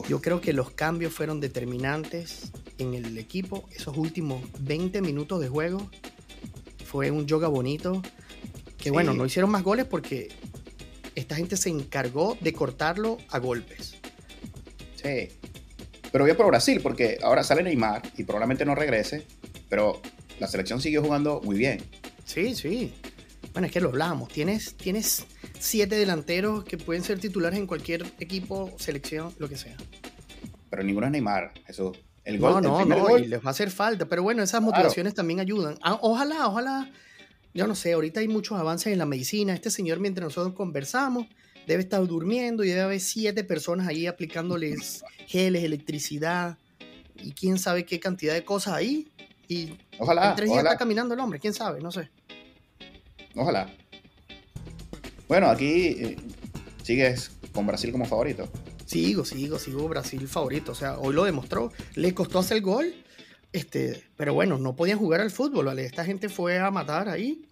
Yo creo que los cambios fueron determinantes en el equipo. Esos últimos 20 minutos de juego fue un yoga bonito. Que bueno, no hicieron más goles porque esta gente se encargó de cortarlo a golpes. Sí. Pero voy por Brasil porque ahora sale Neymar y probablemente no regrese, pero la selección siguió jugando muy bien. Sí, sí. Bueno, es que lo hablábamos. Tienes, tienes siete delanteros que pueden ser titulares en cualquier equipo, selección, lo que sea. Pero ninguno es Neymar, eso. El gol, no, no, no, y les va a hacer falta. Pero bueno, esas motivaciones también ayudan. Ah, ojalá, ojalá. Yo no sé, ahorita hay muchos avances en la medicina. Este señor, mientras nosotros conversamos, debe estar durmiendo y debe haber siete personas ahí aplicándoles geles, electricidad y quién sabe qué cantidad de cosas ahí. Y ojalá, en tres días está caminando el hombre, quién sabe, no sé. Ojalá. Bueno, aquí eh, sigues con Brasil como favorito. Sigo, sigo, sigo Brasil favorito. O sea, hoy lo demostró. Le costó hacer el gol. Este, pero bueno, no podían jugar al fútbol, ¿vale? Esta gente fue a matar ahí.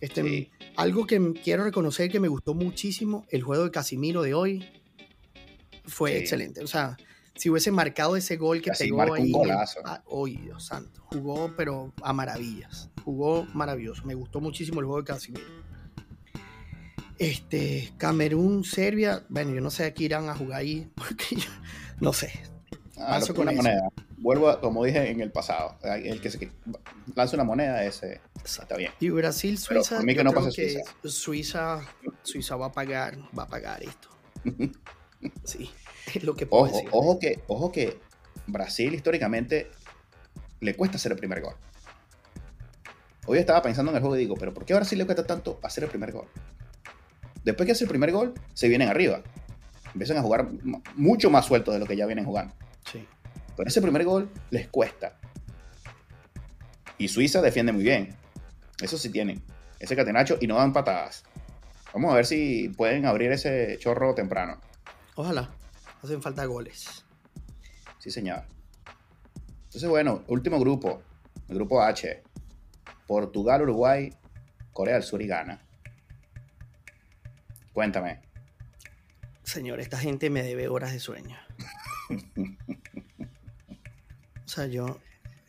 Este, Algo que quiero reconocer que me gustó muchísimo, el juego de Casimiro de hoy fue excelente. O sea, si hubiese marcado ese gol que pegó ahí. Un golazo. Ah, Dios santo. Jugó, pero a maravillas. Jugó maravilloso. Me gustó muchísimo el juego de Casimiro. Este, Camerún, Serbia, bueno, yo no sé a qué irán a jugar ahí, porque yo, no sé. Ah, una moneda. Vuelvo a, como dije en el pasado, el que se lanza una moneda, ese está bien. Y Brasil, Suiza, mí que no pasa Suiza. Suiza. Suiza, va a pagar, va a pagar esto. sí, es lo que puedo ojo, decir. Ojo que, ojo que Brasil históricamente le cuesta hacer el primer gol. Hoy estaba pensando en el juego y digo, pero ¿por qué a Brasil le cuesta tanto hacer el primer gol? Después que hace el primer gol, se vienen arriba. Empiezan a jugar mucho más sueltos de lo que ya vienen jugando. Sí. Pero ese primer gol les cuesta. Y Suiza defiende muy bien. Eso sí tienen. Ese catenacho y no dan patadas. Vamos a ver si pueden abrir ese chorro temprano. Ojalá. Hacen falta goles. Sí, señor. Entonces, bueno, último grupo. El grupo H. Portugal, Uruguay, Corea del Sur y Ghana. Cuéntame. Señor, esta gente me debe horas de sueño. sea, yo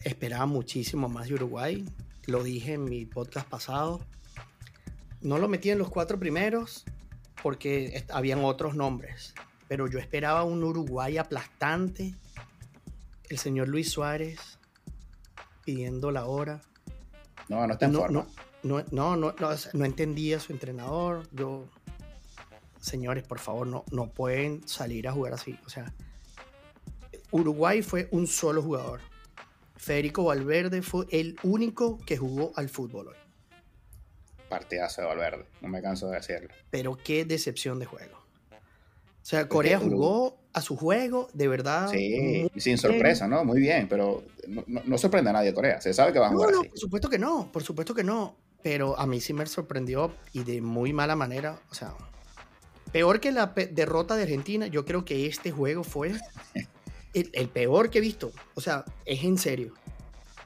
esperaba muchísimo más de Uruguay. Lo dije en mi podcast pasado. No lo metí en los cuatro primeros porque habían otros nombres. Pero yo esperaba un Uruguay aplastante. El señor Luis Suárez pidiendo la hora. No, no está en forma. No, no, no, no, entendía su entrenador. Yo, señores, por favor, no, no pueden salir a jugar así. O sea, Uruguay fue un solo jugador. Federico Valverde fue el único que jugó al fútbol hoy. Partidazo de Valverde, no me canso de decirlo. Pero qué decepción de juego. O sea, Corea jugó a su juego, de verdad. Sí, sin sorpresa, ¿no? Muy bien, pero no, sorprende a nadie Corea. Se sabe que va a jugar. No, no, por supuesto que no, por supuesto que no. Pero a mí sí me sorprendió y de muy mala manera. O sea, peor que la derrota de Argentina, yo creo que este juego fue el, peor que he visto. O sea, es en serio.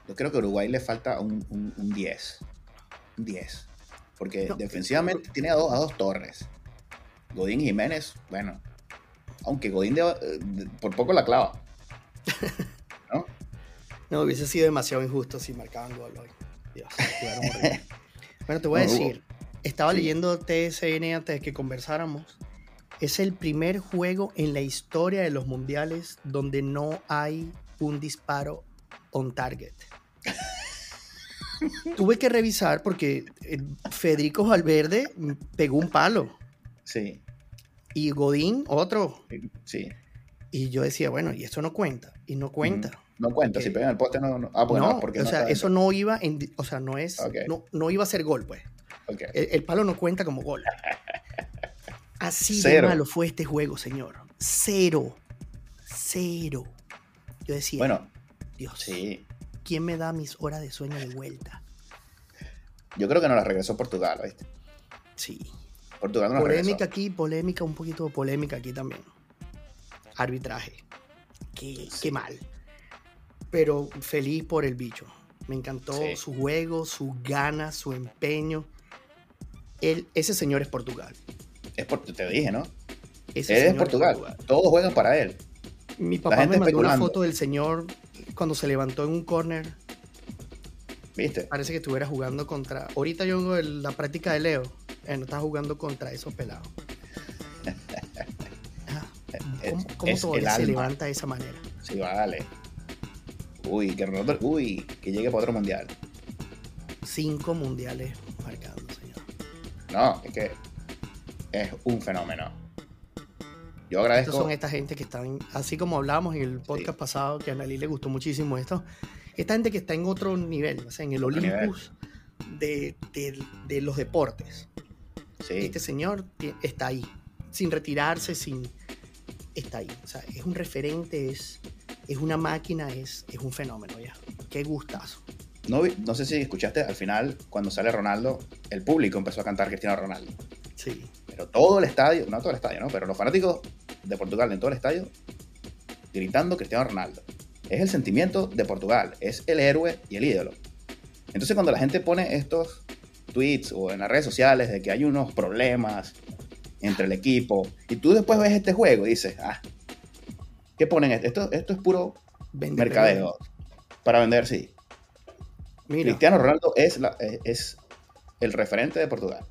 Yo creo que a Uruguay le falta un, 10. Un 10. Porque defensivamente tiene a dos, a dos torres. Godín Jiménez, bueno, aunque Godín por poco la clava. ¿No? no, hubiese sido demasiado injusto si marcaban gol hoy. Dios, bueno, te voy a decir, estaba leyendo TSN antes de que conversáramos. Es el primer juego en la historia de los mundiales donde no hay un disparo on target. Tuve que revisar porque eh, Federico Valverde pegó un palo. Sí. Y Godín, otro. Sí. Y yo decía, bueno, y eso no cuenta. Y no cuenta. No cuenta, si pegan el poste no. no. Ah, pues no, porque o sea, eso no iba en, o sea, no es, no, no, iba a ser gol, pues. El, palo no cuenta como gol. Así de malo fue este juego, señor. Cero. Cero. Yo decía, bueno, Dios, sí. ¿quién me da mis horas de sueño de vuelta? Yo creo que no la regresó Portugal, ¿viste? Sí. Portugal Polémica aquí, polémica, un poquito de polémica aquí también. Arbitraje. Qué, mal. Pero feliz por el bicho. Me encantó su juego, sus ganas, su empeño. Él, ese señor es Portugal. Es por, te dije, ¿no? Ese es Portugal. Todos juegan para él. Mi papá me mandó una foto del señor cuando se levantó en un corner. ¿Viste? Parece que estuviera jugando contra. Ahorita yo hago la práctica de Leo eh, no está jugando contra esos pelados. ¿Cómo, se levanta de esa manera? Sí, vale. Uy, que uy, que llegue para otro mundial. Cinco mundiales marcados, señor. No, es que es un fenómeno. Yo agradezco. Estos son esta gente que están, así como hablábamos en el podcast pasado, que a Nali le gustó muchísimo esto. Esta gente que está en otro nivel, o sea, en el Olympus de, de, los deportes. Este señor está ahí, sin retirarse, sin... Está ahí. O sea, es un referente, es, es una máquina, es, es un fenómeno ya. Qué gustazo. No, no sé si escuchaste al final, cuando sale Ronaldo, el público empezó a cantar Cristiano Ronaldo. Sí. Pero todo el estadio, no todo el estadio, ¿no? Pero los fanáticos de Portugal en todo el estadio gritando Cristiano Ronaldo. Es el sentimiento de Portugal, es el héroe y el ídolo. Entonces cuando la gente pone estos tweets o en las redes sociales de que hay unos problemas entre el equipo y tú después ves este juego y dices, ah, ¿qué ponen esto? Esto, es puro mercadeo para vender, sí. Cristiano Ronaldo es, la, es el referente de Portugal.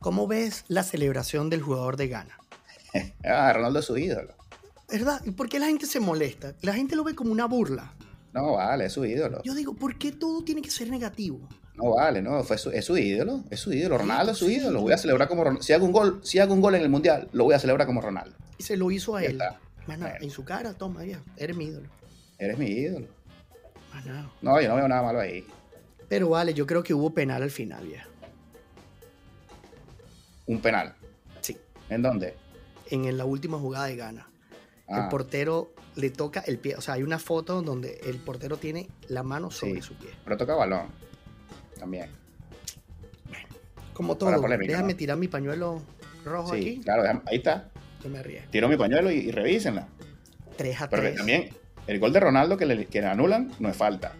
¿Cómo ves la celebración del jugador de Ghana? ah, Ronaldo es su ídolo. ¿Verdad? ¿Y por qué la gente se molesta? La gente lo ve como una burla. No, vale, es su ídolo. Yo digo, ¿por qué todo tiene que ser negativo? No, vale, no, fue su- es su ídolo, es su ídolo. Ronaldo es su ídolo. Lo voy a celebrar como Ronaldo. Si hago un gol, si hago un gol en el mundial, lo voy a celebrar como Ronaldo. Y se lo hizo a él. Más nada, en su cara, toma, ya, eres mi ídolo. Eres mi ídolo. Más nada. No, yo no veo nada malo ahí. Pero vale, yo creo que hubo penal al final, ya. Un penal. Sí. ¿En dónde? En la última jugada de Ghana. El Ah, portero le toca el pie. O sea, hay una foto donde el portero tiene la mano sobre Sí. su pie. pero toca balón. También. Como todo. polémica, Déjame ¿no? tirar mi pañuelo rojo Sí, aquí. claro, déjame- ahí está. Yo me ríe. Tiro mi pañuelo y, y revísenla. 3 a Pero que 3. también, el gol de Ronaldo que le, que le anulan no es falta.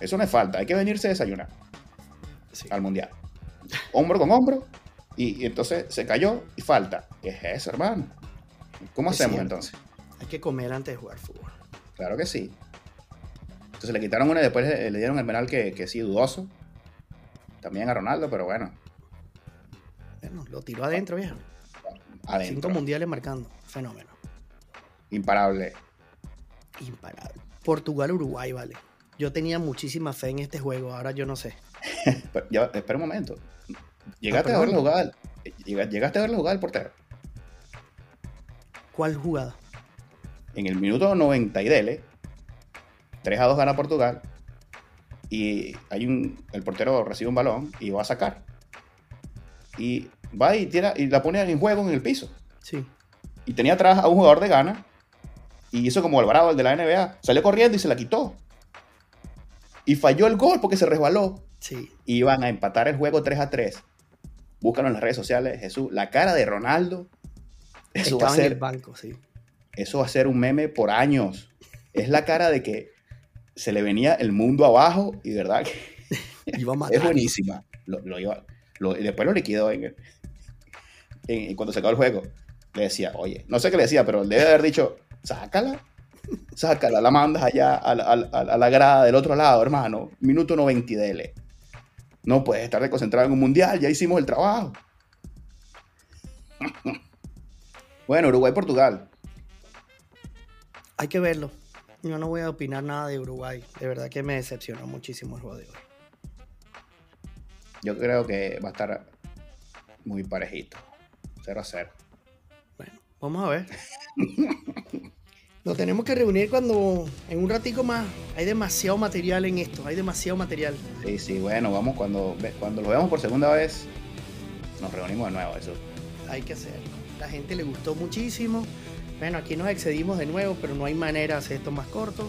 Eso no es falta. Hay que venirse a desayunar Sí. al mundial. Hombro con hombro. Y, y entonces se cayó y falta. ¿Qué es eso, hermano? ¿Cómo Es hacemos cierto. entonces? Hay que comer antes de jugar fútbol. Claro que sí. Entonces le quitaron una y después le, le dieron el penal que, que sí, dudoso. También a Ronaldo, pero bueno, Bueno, lo tiró adentro, viejo. Cinco adentro. mundiales marcando. Fenómeno. Imparable. Imparable. Portugal-Uruguay, vale. Yo tenía muchísima fe en este juego. Ahora yo no sé. Pero, ya, espera un momento. ¿Llegaste a ver la jugada? ¿Llegaste a ver la jugada del portero? ¿Cuál jugada? En el minuto 90 y dele, 3 a 2 gana Portugal. Y hay un, el portero recibe un balón y va a sacar. Y va y, tira, y la pone en juego en el piso. Sí. Y tenía atrás a un jugador de Ghana. Y hizo como Alvarado, el de la NBA. Salió corriendo y se la quitó. Y falló el gol porque se resbaló. Sí. Y iban a empatar el juego 3 a 3. Búscalo en las redes sociales, Jesús. La cara de Ronaldo. Eso va, a Estaba en el ser, banco, sí. eso va a ser un meme por años. Es la cara de que se le venía el mundo abajo y de verdad que Iba a es matar. buenísima. Lo, lo iba- lo- y después lo liquidó en, el- en- en cuando se acabó el juego. Le decía, oye, no sé qué le decía, pero debe haber dicho, sácala, sácala, la mandas allá a la, a la- a la grada del otro lado, hermano. Minuto 90 y dele. No puedes estar concentrado en un mundial, ya hicimos el trabajo. bueno, Uruguay-Portugal. Hay que verlo. Yo no voy a opinar nada de Uruguay. De verdad que me decepcionó muchísimo el juego de hoy. Yo creo que va a estar muy parejito. 0 a 0. Bueno, vamos a ver. Nos tenemos que reunir cuando en un ratico más. Hay demasiado material en esto. Hay demasiado material. Sí, sí, bueno, vamos, cuando, cuando lo veamos por segunda vez, nos reunimos de nuevo, eso. Hay que hacerlo. La gente le gustó muchísimo. Bueno, aquí nos excedimos de nuevo, pero no hay manera de hacer esto más corto.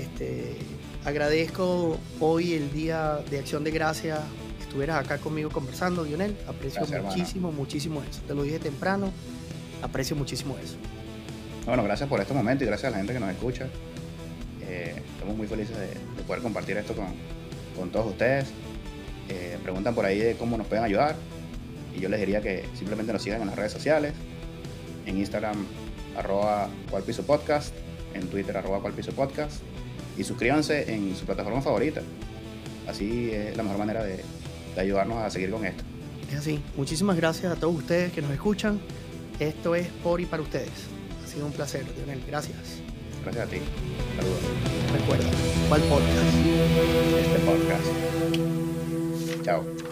Este, agradezco hoy el día de acción de gracias que estuvieras acá conmigo conversando, Lionel. Aprecio Gracias, hermano. muchísimo, muchísimo eso. Te lo dije temprano. Aprecio muchísimo eso. Bueno, gracias por estos momentos y gracias a la gente que nos escucha. Eh, estamos muy felices de, de poder compartir esto con, con todos ustedes. Eh, preguntan por ahí de cómo nos pueden ayudar. Y yo les diría que simplemente nos sigan en las redes sociales. En Instagram, arroba cual piso podcast. En Twitter, arroba cual piso podcast. Y suscríbanse en su plataforma favorita. Así es la mejor manera de, de ayudarnos a seguir con esto. Es así. Muchísimas gracias a todos ustedes que nos escuchan. Esto es por y para ustedes. Sido un placer, Lionel. Gracias. Gracias a ti. Saludos. Recuerda, ¿cuál podcast? Este podcast. Chao.